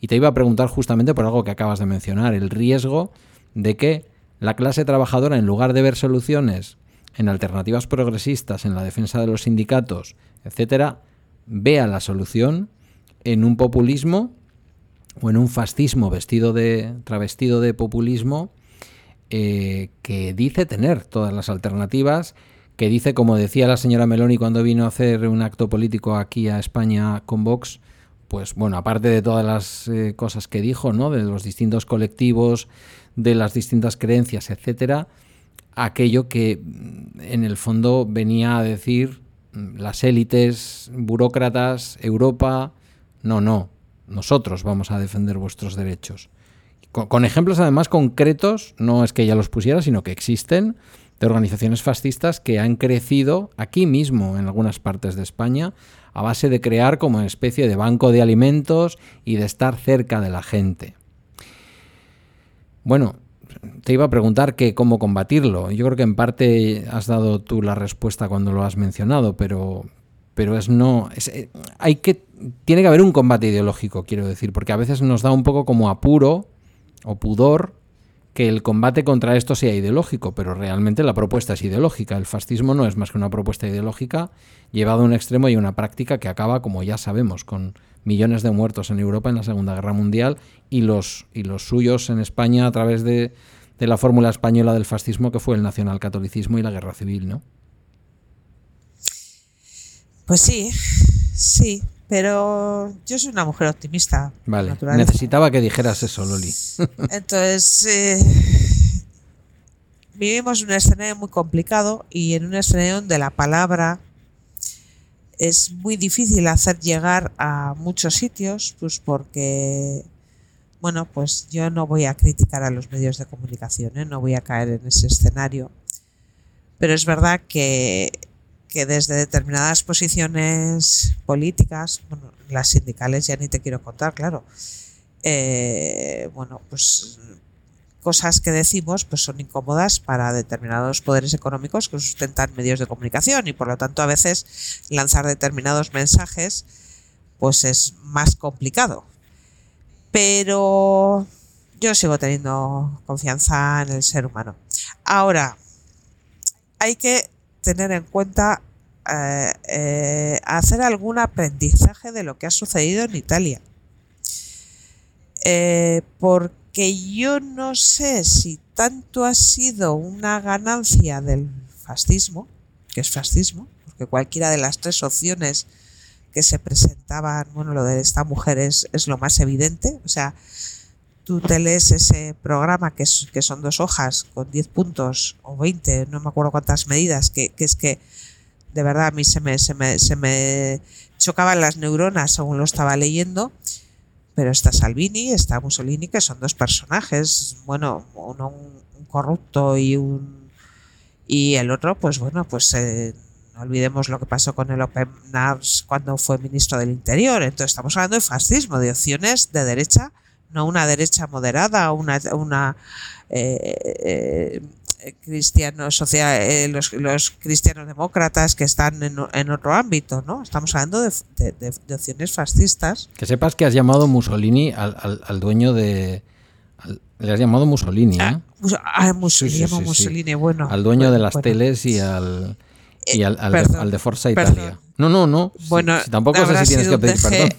Y te iba a preguntar justamente por algo que acabas de mencionar, el riesgo de que la clase trabajadora, en lugar de ver soluciones en alternativas progresistas, en la defensa de los sindicatos, etcétera, vea la solución en un populismo o en un fascismo vestido de travestido de populismo eh, que dice tener todas las alternativas, que dice, como decía la señora Meloni cuando vino a hacer un acto político aquí a España con Vox, pues bueno, aparte de todas las eh, cosas que dijo, ¿no? De los distintos colectivos, de las distintas creencias, etcétera, aquello que mm, en el fondo venía a decir mm, las élites, burócratas, Europa, no, no, nosotros vamos a defender vuestros derechos. Con, ejemplos además concretos, no es que ella los pusiera, sino que existen de organizaciones fascistas que han crecido aquí mismo en algunas partes de España a base de crear como una especie de banco de alimentos y de estar cerca de la gente. Bueno, te iba a preguntar que cómo combatirlo. Yo creo que en parte has dado tú la respuesta cuando lo has mencionado, pero, pero es no. Eh, hay que. Tiene que haber un combate ideológico, quiero decir, porque a veces nos da un poco como apuro o pudor que el combate contra esto sea ideológico, pero realmente la propuesta es ideológica. El fascismo no es más que una propuesta ideológica llevada a un extremo y una práctica que acaba, como ya sabemos, con millones de muertos en Europa en la Segunda Guerra Mundial y los, y los suyos en España a través de, de la fórmula española del fascismo que fue el nacionalcatolicismo y la guerra civil, ¿no? Pues sí, sí, pero yo soy una mujer optimista. Vale, necesitaba que dijeras eso, Loli. Entonces, eh, vivimos un escenario muy complicado y en un escenario donde la palabra es muy difícil hacer llegar a muchos sitios, pues porque bueno, pues yo no voy a criticar a los medios de comunicación, ¿eh? no voy a caer en ese escenario. Pero es verdad que, desde determinadas posiciones políticas, bueno, las sindicales ya ni te quiero contar, claro, eh, bueno, pues cosas que decimos pues son incómodas para determinados poderes económicos que sustentan medios de comunicación y por lo tanto a veces lanzar determinados mensajes pues es más complicado pero yo sigo teniendo confianza en el ser humano. Ahora, hay que tener en cuenta eh, eh, hacer algún aprendizaje de lo que ha sucedido en Italia. Eh, porque yo no sé si tanto ha sido una ganancia del fascismo, que es fascismo, porque cualquiera de las tres opciones que se presentaban, bueno, lo de esta mujer es, lo más evidente, o sea, tú te lees ese programa que, es, que son dos hojas con 10 puntos o 20, no me acuerdo cuántas medidas, que, es que de verdad a mí se me, se me, se me chocaban las neuronas según lo estaba leyendo. Pero está Salvini, está Mussolini, que son dos personajes, bueno, uno un, corrupto y un y el otro, pues bueno, pues eh, no olvidemos lo que pasó con el Open Nars cuando fue ministro del Interior. Entonces estamos hablando de fascismo, de opciones de derecha, no una derecha moderada, una, una eh, eh, cristianos, social, eh, los, los, cristianos demócratas que están en, en, otro ámbito, ¿no? Estamos hablando de, de, de, opciones fascistas. Que sepas que has llamado Mussolini al, al, al dueño de... Al, le has llamado Mussolini, ¿eh? Ah, ah Mussolini, sí, sí, sí, Mussolini, bueno. Al dueño bueno, de las bueno. teles y al... Y al, al, perdón, de, al de Forza perdón. Italia. No, no, no. Bueno, si, si tampoco sé si tienes que pedir perdón.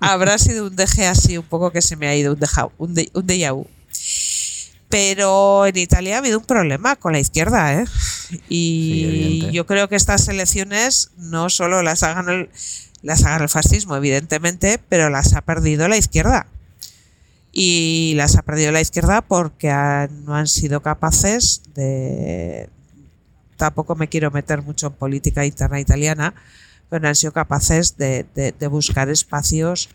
Habrá sido un DG así, un poco que se me ha ido, un déjà un, de, un déjà vu. Pero en Italia ha habido un problema con la izquierda, ¿eh? Y Sí, yo creo que estas elecciones no solo las hagan el, las hagan el fascismo, evidentemente, pero las ha perdido la izquierda. Y las ha perdido la izquierda porque han- no han sido capaces de. Tampoco me quiero meter mucho en política interna italiana, pero han sido capaces de, de- buscar espacios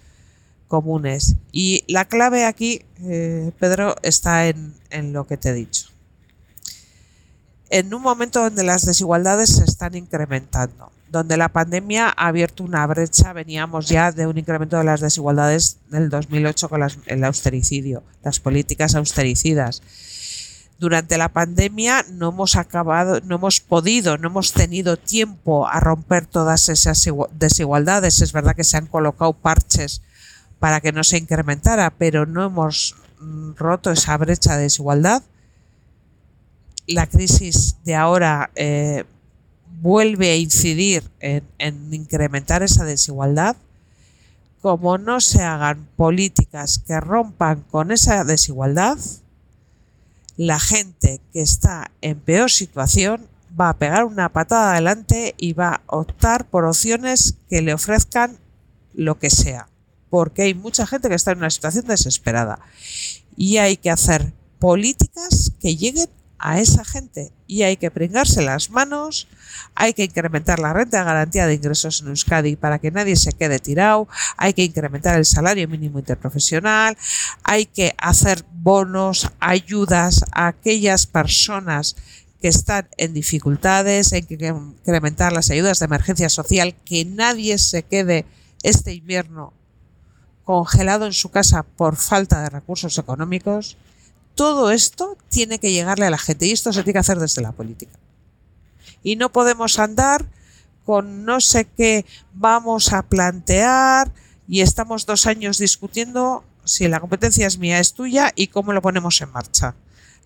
comunes. Y la clave aquí, eh, Pedro, está en, en lo que te he dicho. En un momento donde las desigualdades se están incrementando, donde la pandemia ha abierto una brecha, veníamos ya de un incremento de las desigualdades del 2008 con el austericidio, las políticas austericidas. Durante la pandemia no hemos acabado, no hemos podido, no hemos tenido tiempo a romper todas esas igua- desigualdades. Es verdad que se han colocado parches para que no se incrementara, pero no hemos mm, roto esa brecha de desigualdad. La crisis de ahora eh, vuelve a incidir en, en incrementar esa desigualdad. Como no se hagan políticas que rompan con esa desigualdad, la gente que está en peor situación va a pegar una patada adelante y va a optar por opciones que le ofrezcan lo que sea porque hay mucha gente que está en una situación desesperada y hay que hacer políticas que lleguen a esa gente y hay que pringarse las manos, hay que incrementar la renta de garantía de ingresos en Euskadi para que nadie se quede tirado, hay que incrementar el salario mínimo interprofesional, hay que hacer bonos, ayudas a aquellas personas que están en dificultades, hay que incrementar las ayudas de emergencia social, que nadie se quede este invierno congelado en su casa por falta de recursos económicos, todo esto tiene que llegarle a la gente y esto se tiene que hacer desde la política. Y no podemos andar con no sé qué vamos a plantear y estamos dos años discutiendo si la competencia es mía, es tuya y cómo lo ponemos en marcha.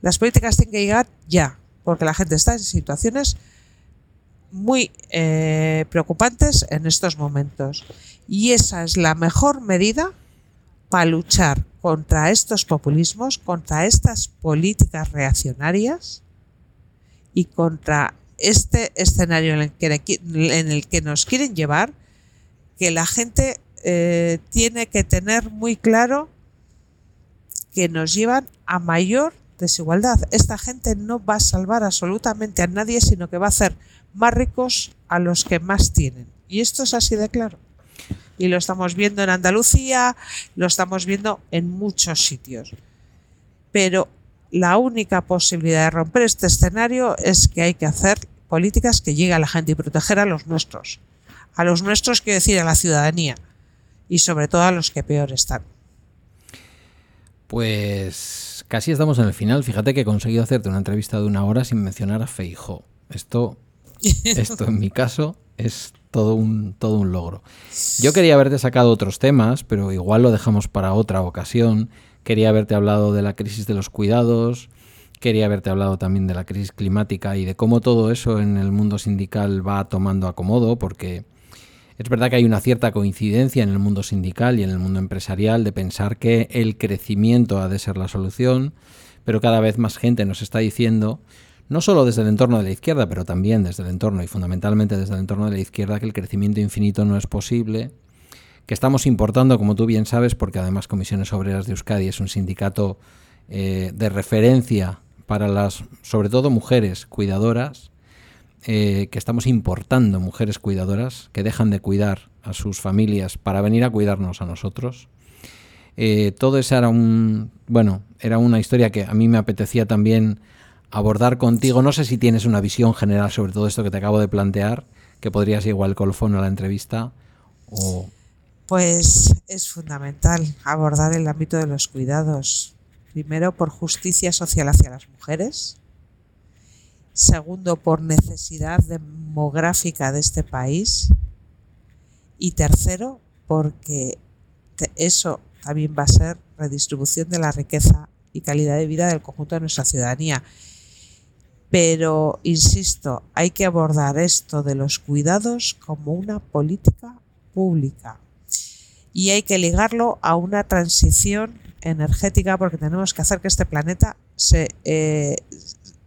Las políticas tienen que llegar ya, porque la gente está en situaciones muy eh, preocupantes en estos momentos. Y esa es la mejor medida para luchar contra estos populismos, contra estas políticas reaccionarias y contra este escenario en el que, nos quieren llevar, que la gente eh, tiene que tener muy claro que nos llevan a mayor desigualdad. Esta gente no va a salvar absolutamente a nadie, sino que va a hacer más ricos a los que más tienen. Y esto es así de claro. Y lo estamos viendo en Andalucía, lo estamos viendo en muchos sitios. Pero la única posibilidad de romper este escenario es que hay que hacer políticas que lleguen a la gente y proteger a los nuestros. A los nuestros, quiero decir, a la ciudadanía. Y sobre todo a los que peor están. Pues casi estamos en el final. Fíjate que he conseguido hacerte una entrevista de una hora sin mencionar a Feijo. Esto, esto en mi caso es todo un, todo un logro. Yo quería haberte sacado otros temas, pero igual lo dejamos para otra ocasión. Quería haberte hablado de la crisis de los cuidados, quería haberte hablado también de la crisis climática y de cómo todo eso en el mundo sindical va tomando acomodo, porque es verdad que hay una cierta coincidencia en el mundo sindical y en el mundo empresarial de pensar que el crecimiento ha de ser la solución, pero cada vez más gente nos está diciendo no solo desde el entorno de la izquierda, pero también desde el entorno y fundamentalmente desde el entorno de la izquierda, que el crecimiento infinito no es posible, que estamos importando, como tú bien sabes, porque además Comisiones Obreras de Euskadi es un sindicato eh, de referencia para las, sobre todo mujeres cuidadoras, eh, que estamos importando mujeres cuidadoras que dejan de cuidar a sus familias para venir a cuidarnos a nosotros. Eh, todo eso era un, bueno, era una historia que a mí me apetecía también abordar contigo. No sé si tienes una visión general sobre todo esto que te acabo de plantear, que podrías igual colofón a la entrevista o... Pues es fundamental abordar el ámbito de los cuidados. Primero, por justicia social hacia las mujeres. Segundo, por necesidad demográfica de este país. Y tercero, porque eso también va a ser redistribución de la riqueza y calidad de vida del conjunto de nuestra ciudadanía. Pero, insisto, hay que abordar esto de los cuidados como una política pública y hay que ligarlo a una transición energética porque tenemos que hacer que este planeta se eh,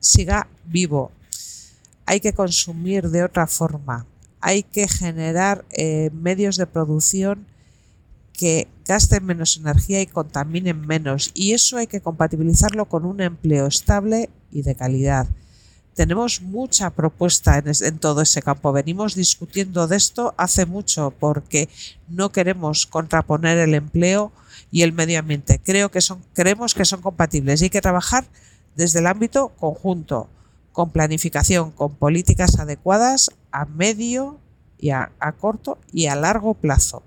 siga vivo. Hay que consumir de otra forma. Hay que generar eh, medios de producción que gasten menos energía y contaminen menos. Y eso hay que compatibilizarlo con un empleo estable y de calidad. Tenemos mucha propuesta en, todo ese campo. Venimos discutiendo de esto hace mucho porque no queremos contraponer el empleo y el medio ambiente. Creo que son, creemos que son compatibles y hay que trabajar desde el ámbito conjunto, con planificación, con políticas adecuadas a medio y a corto y a largo plazo.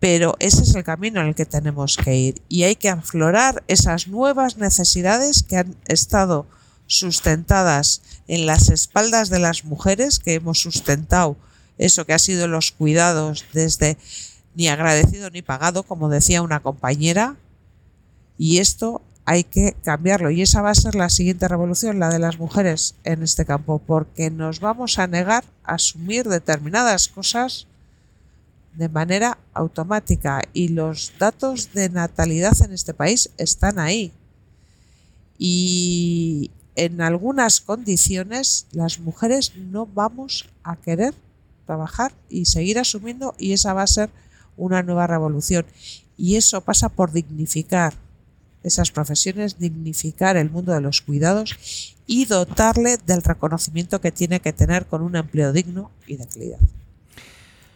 Pero ese es el camino en el que tenemos que ir y hay que aflorar esas nuevas necesidades que han estado sustentadas en las espaldas de las mujeres, que hemos sustentado eso que ha sido los cuidados desde ni agradecido ni pagado, como decía una compañera, y esto hay que cambiarlo. Y esa va a ser la siguiente revolución, la de las mujeres en este campo, porque nos vamos a negar a asumir determinadas cosas de manera automática y los datos de natalidad en este país están ahí. Y en algunas condiciones las mujeres no vamos a querer trabajar y seguir asumiendo y esa va a ser una nueva revolución. Y eso pasa por dignificar esas profesiones, dignificar el mundo de los cuidados y dotarle del reconocimiento que tiene que tener con un empleo digno y de calidad.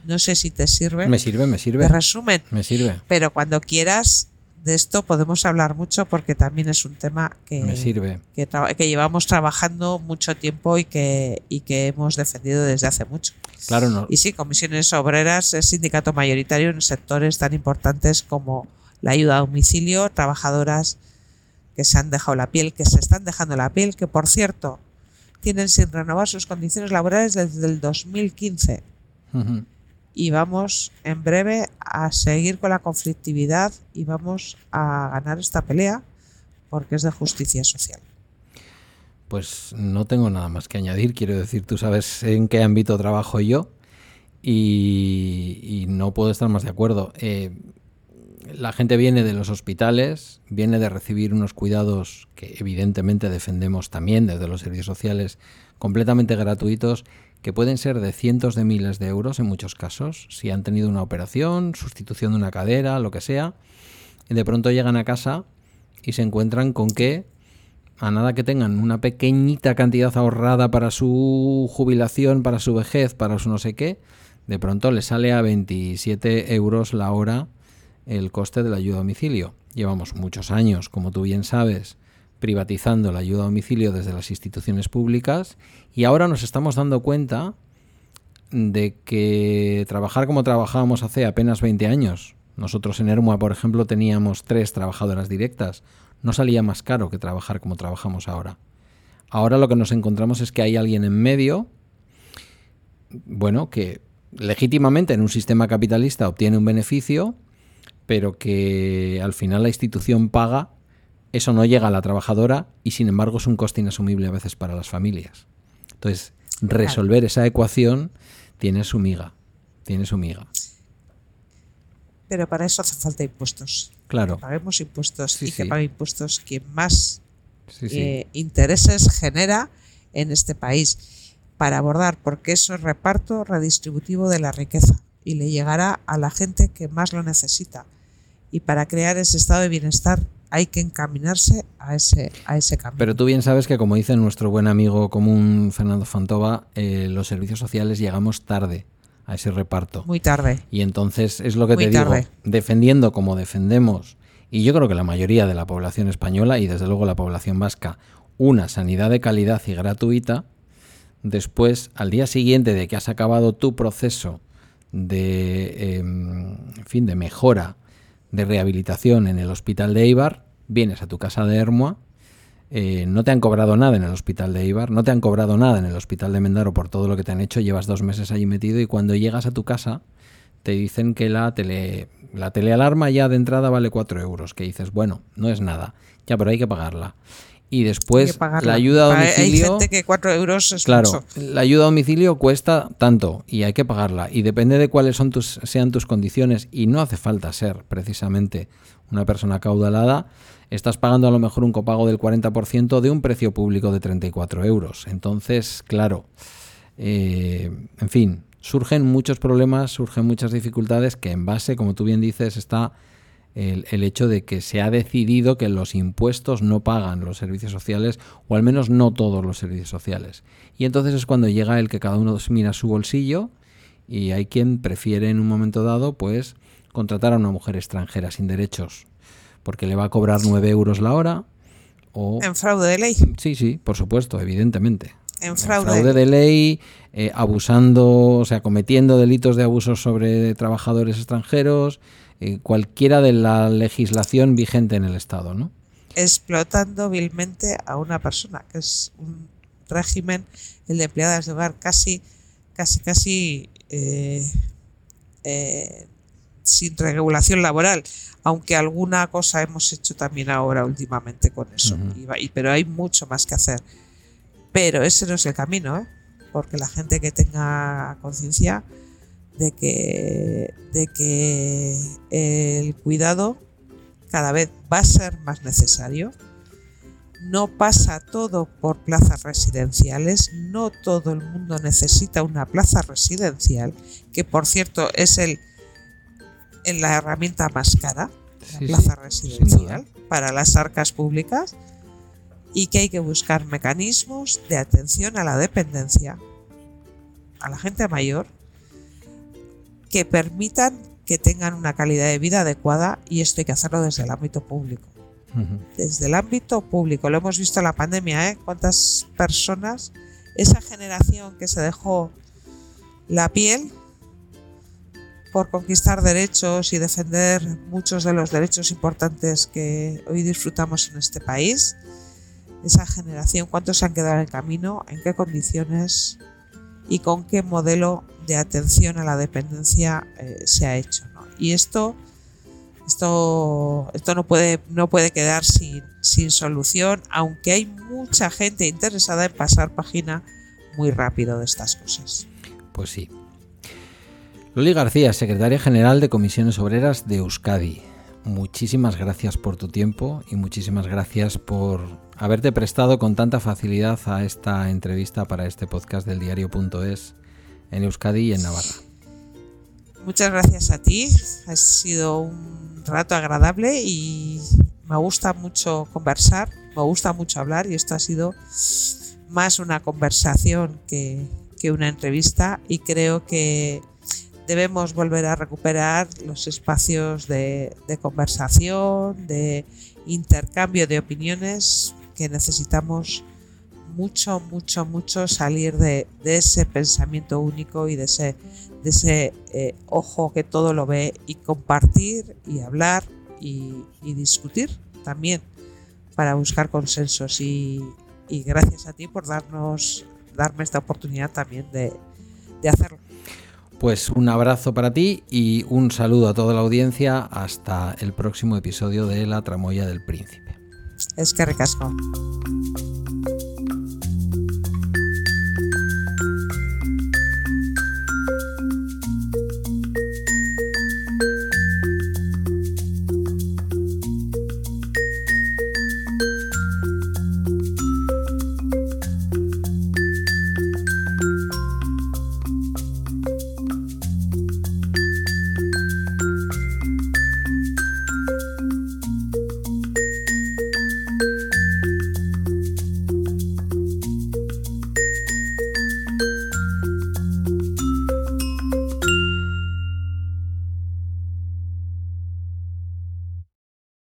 No sé si te sirve. Me sirve, me sirve. resumen. Me sirve. Pero cuando quieras de esto podemos hablar mucho porque también es un tema que, me sirve. que, llevamos trabajando mucho tiempo y que, y que hemos defendido desde hace mucho. Claro, no. Y sí, comisiones obreras es sindicato mayoritario en sectores tan importantes como la ayuda a domicilio, trabajadoras que se han dejado la piel, que se están dejando la piel, que por cierto tienen sin renovar sus condiciones laborales desde el 2015 y vamos en breve a seguir con la conflictividad y vamos a ganar esta pelea porque es de justicia social. Pues no tengo nada más que añadir. Quiero decir, tú sabes en qué ámbito trabajo yo y, no puedo estar más de acuerdo. Eh, la gente viene de los hospitales, viene de recibir unos cuidados que evidentemente defendemos también desde los servicios sociales completamente gratuitos que pueden ser de cientos de miles de euros en muchos casos, si han tenido una operación, sustitución de una cadera, lo que sea, y de pronto llegan a casa y se encuentran con que a nada que tengan una pequeñita cantidad ahorrada para su jubilación, para su vejez, para su no sé qué, de pronto les sale a 27 euros la hora el coste de la ayuda a domicilio. Llevamos muchos años, como tú bien sabes, privatizando la ayuda a domicilio desde las instituciones públicas y ahora nos estamos dando cuenta de que trabajar como trabajábamos hace apenas 20 años, nosotros en Ermua, por ejemplo, teníamos tres trabajadoras directas, no salía más caro que trabajar como trabajamos ahora. Ahora lo que nos encontramos es que hay alguien en medio, bueno, que legítimamente en un sistema capitalista obtiene un beneficio, pero que al final la institución paga eso no llega a la trabajadora y sin embargo es un coste inasumible a veces para las familias. Entonces, resolver esa ecuación tiene su miga, tiene su miga. Pero para eso hace falta impuestos. Claro. paguemos impuestos y que pague impuestos quien más eh, intereses genera en este país para abordar, porque eso es reparto redistributivo de la riqueza y le llegará a la gente que más lo necesita. Y para crear ese estado de bienestar hay que encaminarse a ese, a ese camino. Pero tú bien sabes que, como dice nuestro buen amigo común Fernando Fantova, eh, los servicios sociales llegamos tarde a ese reparto. Muy tarde. Y entonces es lo que te digo, defendiendo como defendemos, y yo creo que la mayoría de la población española y desde luego la población vasca, una sanidad de calidad y gratuita, después, al día siguiente de que has acabado tu proceso de, em, fin, de mejora, de rehabilitación en el hospital de Eibar, vienes a tu casa de Hermoa, eh, no te han cobrado nada en el hospital de Eibar, no te han cobrado nada en el hospital de Mendaro por todo lo que te han hecho, llevas dos meses allí metido y cuando llegas a tu casa te dicen que la tele la telealarma ya de entrada vale 4 euros, que dices, bueno, no es nada, ya, pero hay que pagarla. Y después la ayuda a domicilio. Hay gente que 4 euros es Claro, la ayuda a domicilio cuesta tanto y hay que pagarla. Y depende de cuáles son tus, sean tus condiciones, y no hace falta ser precisamente una persona caudalada, estás pagando a lo mejor un copago del 40% de un precio público de 34 euros. Entonces, claro, eh, en fin, surgen muchos problemas, surgen muchas dificultades que en base, como tú bien dices, está el, hecho de que se ha decidido que los impuestos no pagan los servicios sociales, o al menos no todos los servicios sociales. Y entonces es cuando llega el que cada uno mira su bolsillo y hay quien prefiere en un momento dado, pues, contratar a una mujer extranjera sin derechos, porque le va a cobrar 9 euros la hora. O... En fraude de ley. Sí, sí, por supuesto, evidentemente. En fraude, de ley, eh, abusando, o sea, cometiendo delitos de abuso sobre trabajadores extranjeros, eh, cualquiera de la legislación vigente en el Estado, ¿no? Explotando vilmente a una persona, que es un régimen, el de empleadas de hogar, casi, casi, casi eh, sin regulación laboral, aunque alguna cosa hemos hecho también ahora últimamente con eso, pero hay mucho más que hacer. Pero ese no es el camino, porque la gente que tenga conciencia de que, de que el cuidado cada vez va a ser más necesario. No pasa todo por plazas residenciales, no todo el mundo necesita una plaza residencial, que por cierto es el, en la herramienta más cara, la plaza residencial, para las arcas públicas, y que hay que buscar mecanismos de atención a la dependencia, a la gente mayor, que permitan que tengan una calidad de vida adecuada y esto hay que hacerlo desde el ámbito público. Desde el ámbito público, lo hemos visto en la pandemia, ¿eh? Cuántas personas, esa generación que se dejó la piel por conquistar derechos y defender muchos de los derechos importantes que hoy disfrutamos en este país, esa generación, cuántos se han quedado en el camino, en qué condiciones y con qué modelo de atención a la dependencia eh, se ha hecho. Y esto, esto, esto no, puede, no puede quedar sin, sin solución, aunque hay mucha gente interesada en pasar página muy rápido de estas cosas. Pues sí. Loli García, secretaria general de Comisiones Obreras de Euskadi. Muchísimas gracias por tu tiempo y muchísimas gracias por haberte prestado con tanta facilidad a esta entrevista para este podcast del diario.es en Euskadi y en Navarra. Muchas gracias a ti, ha sido un rato agradable y me gusta mucho conversar, me gusta mucho hablar y esto ha sido más una conversación que, una entrevista y creo que debemos volver a recuperar los espacios de, de, conversación, de intercambio de opiniones que necesitamos mucho, mucho, mucho salir de, ese pensamiento único y de ese, de ese eh, ojo que todo lo ve y compartir y hablar y, discutir también para buscar consensos y, gracias a ti por darnos darme esta oportunidad también de, de hacerlo. Pues un abrazo para ti y un saludo a toda la audiencia hasta el próximo episodio de La Tramoya del Príncipe. Es que recasco.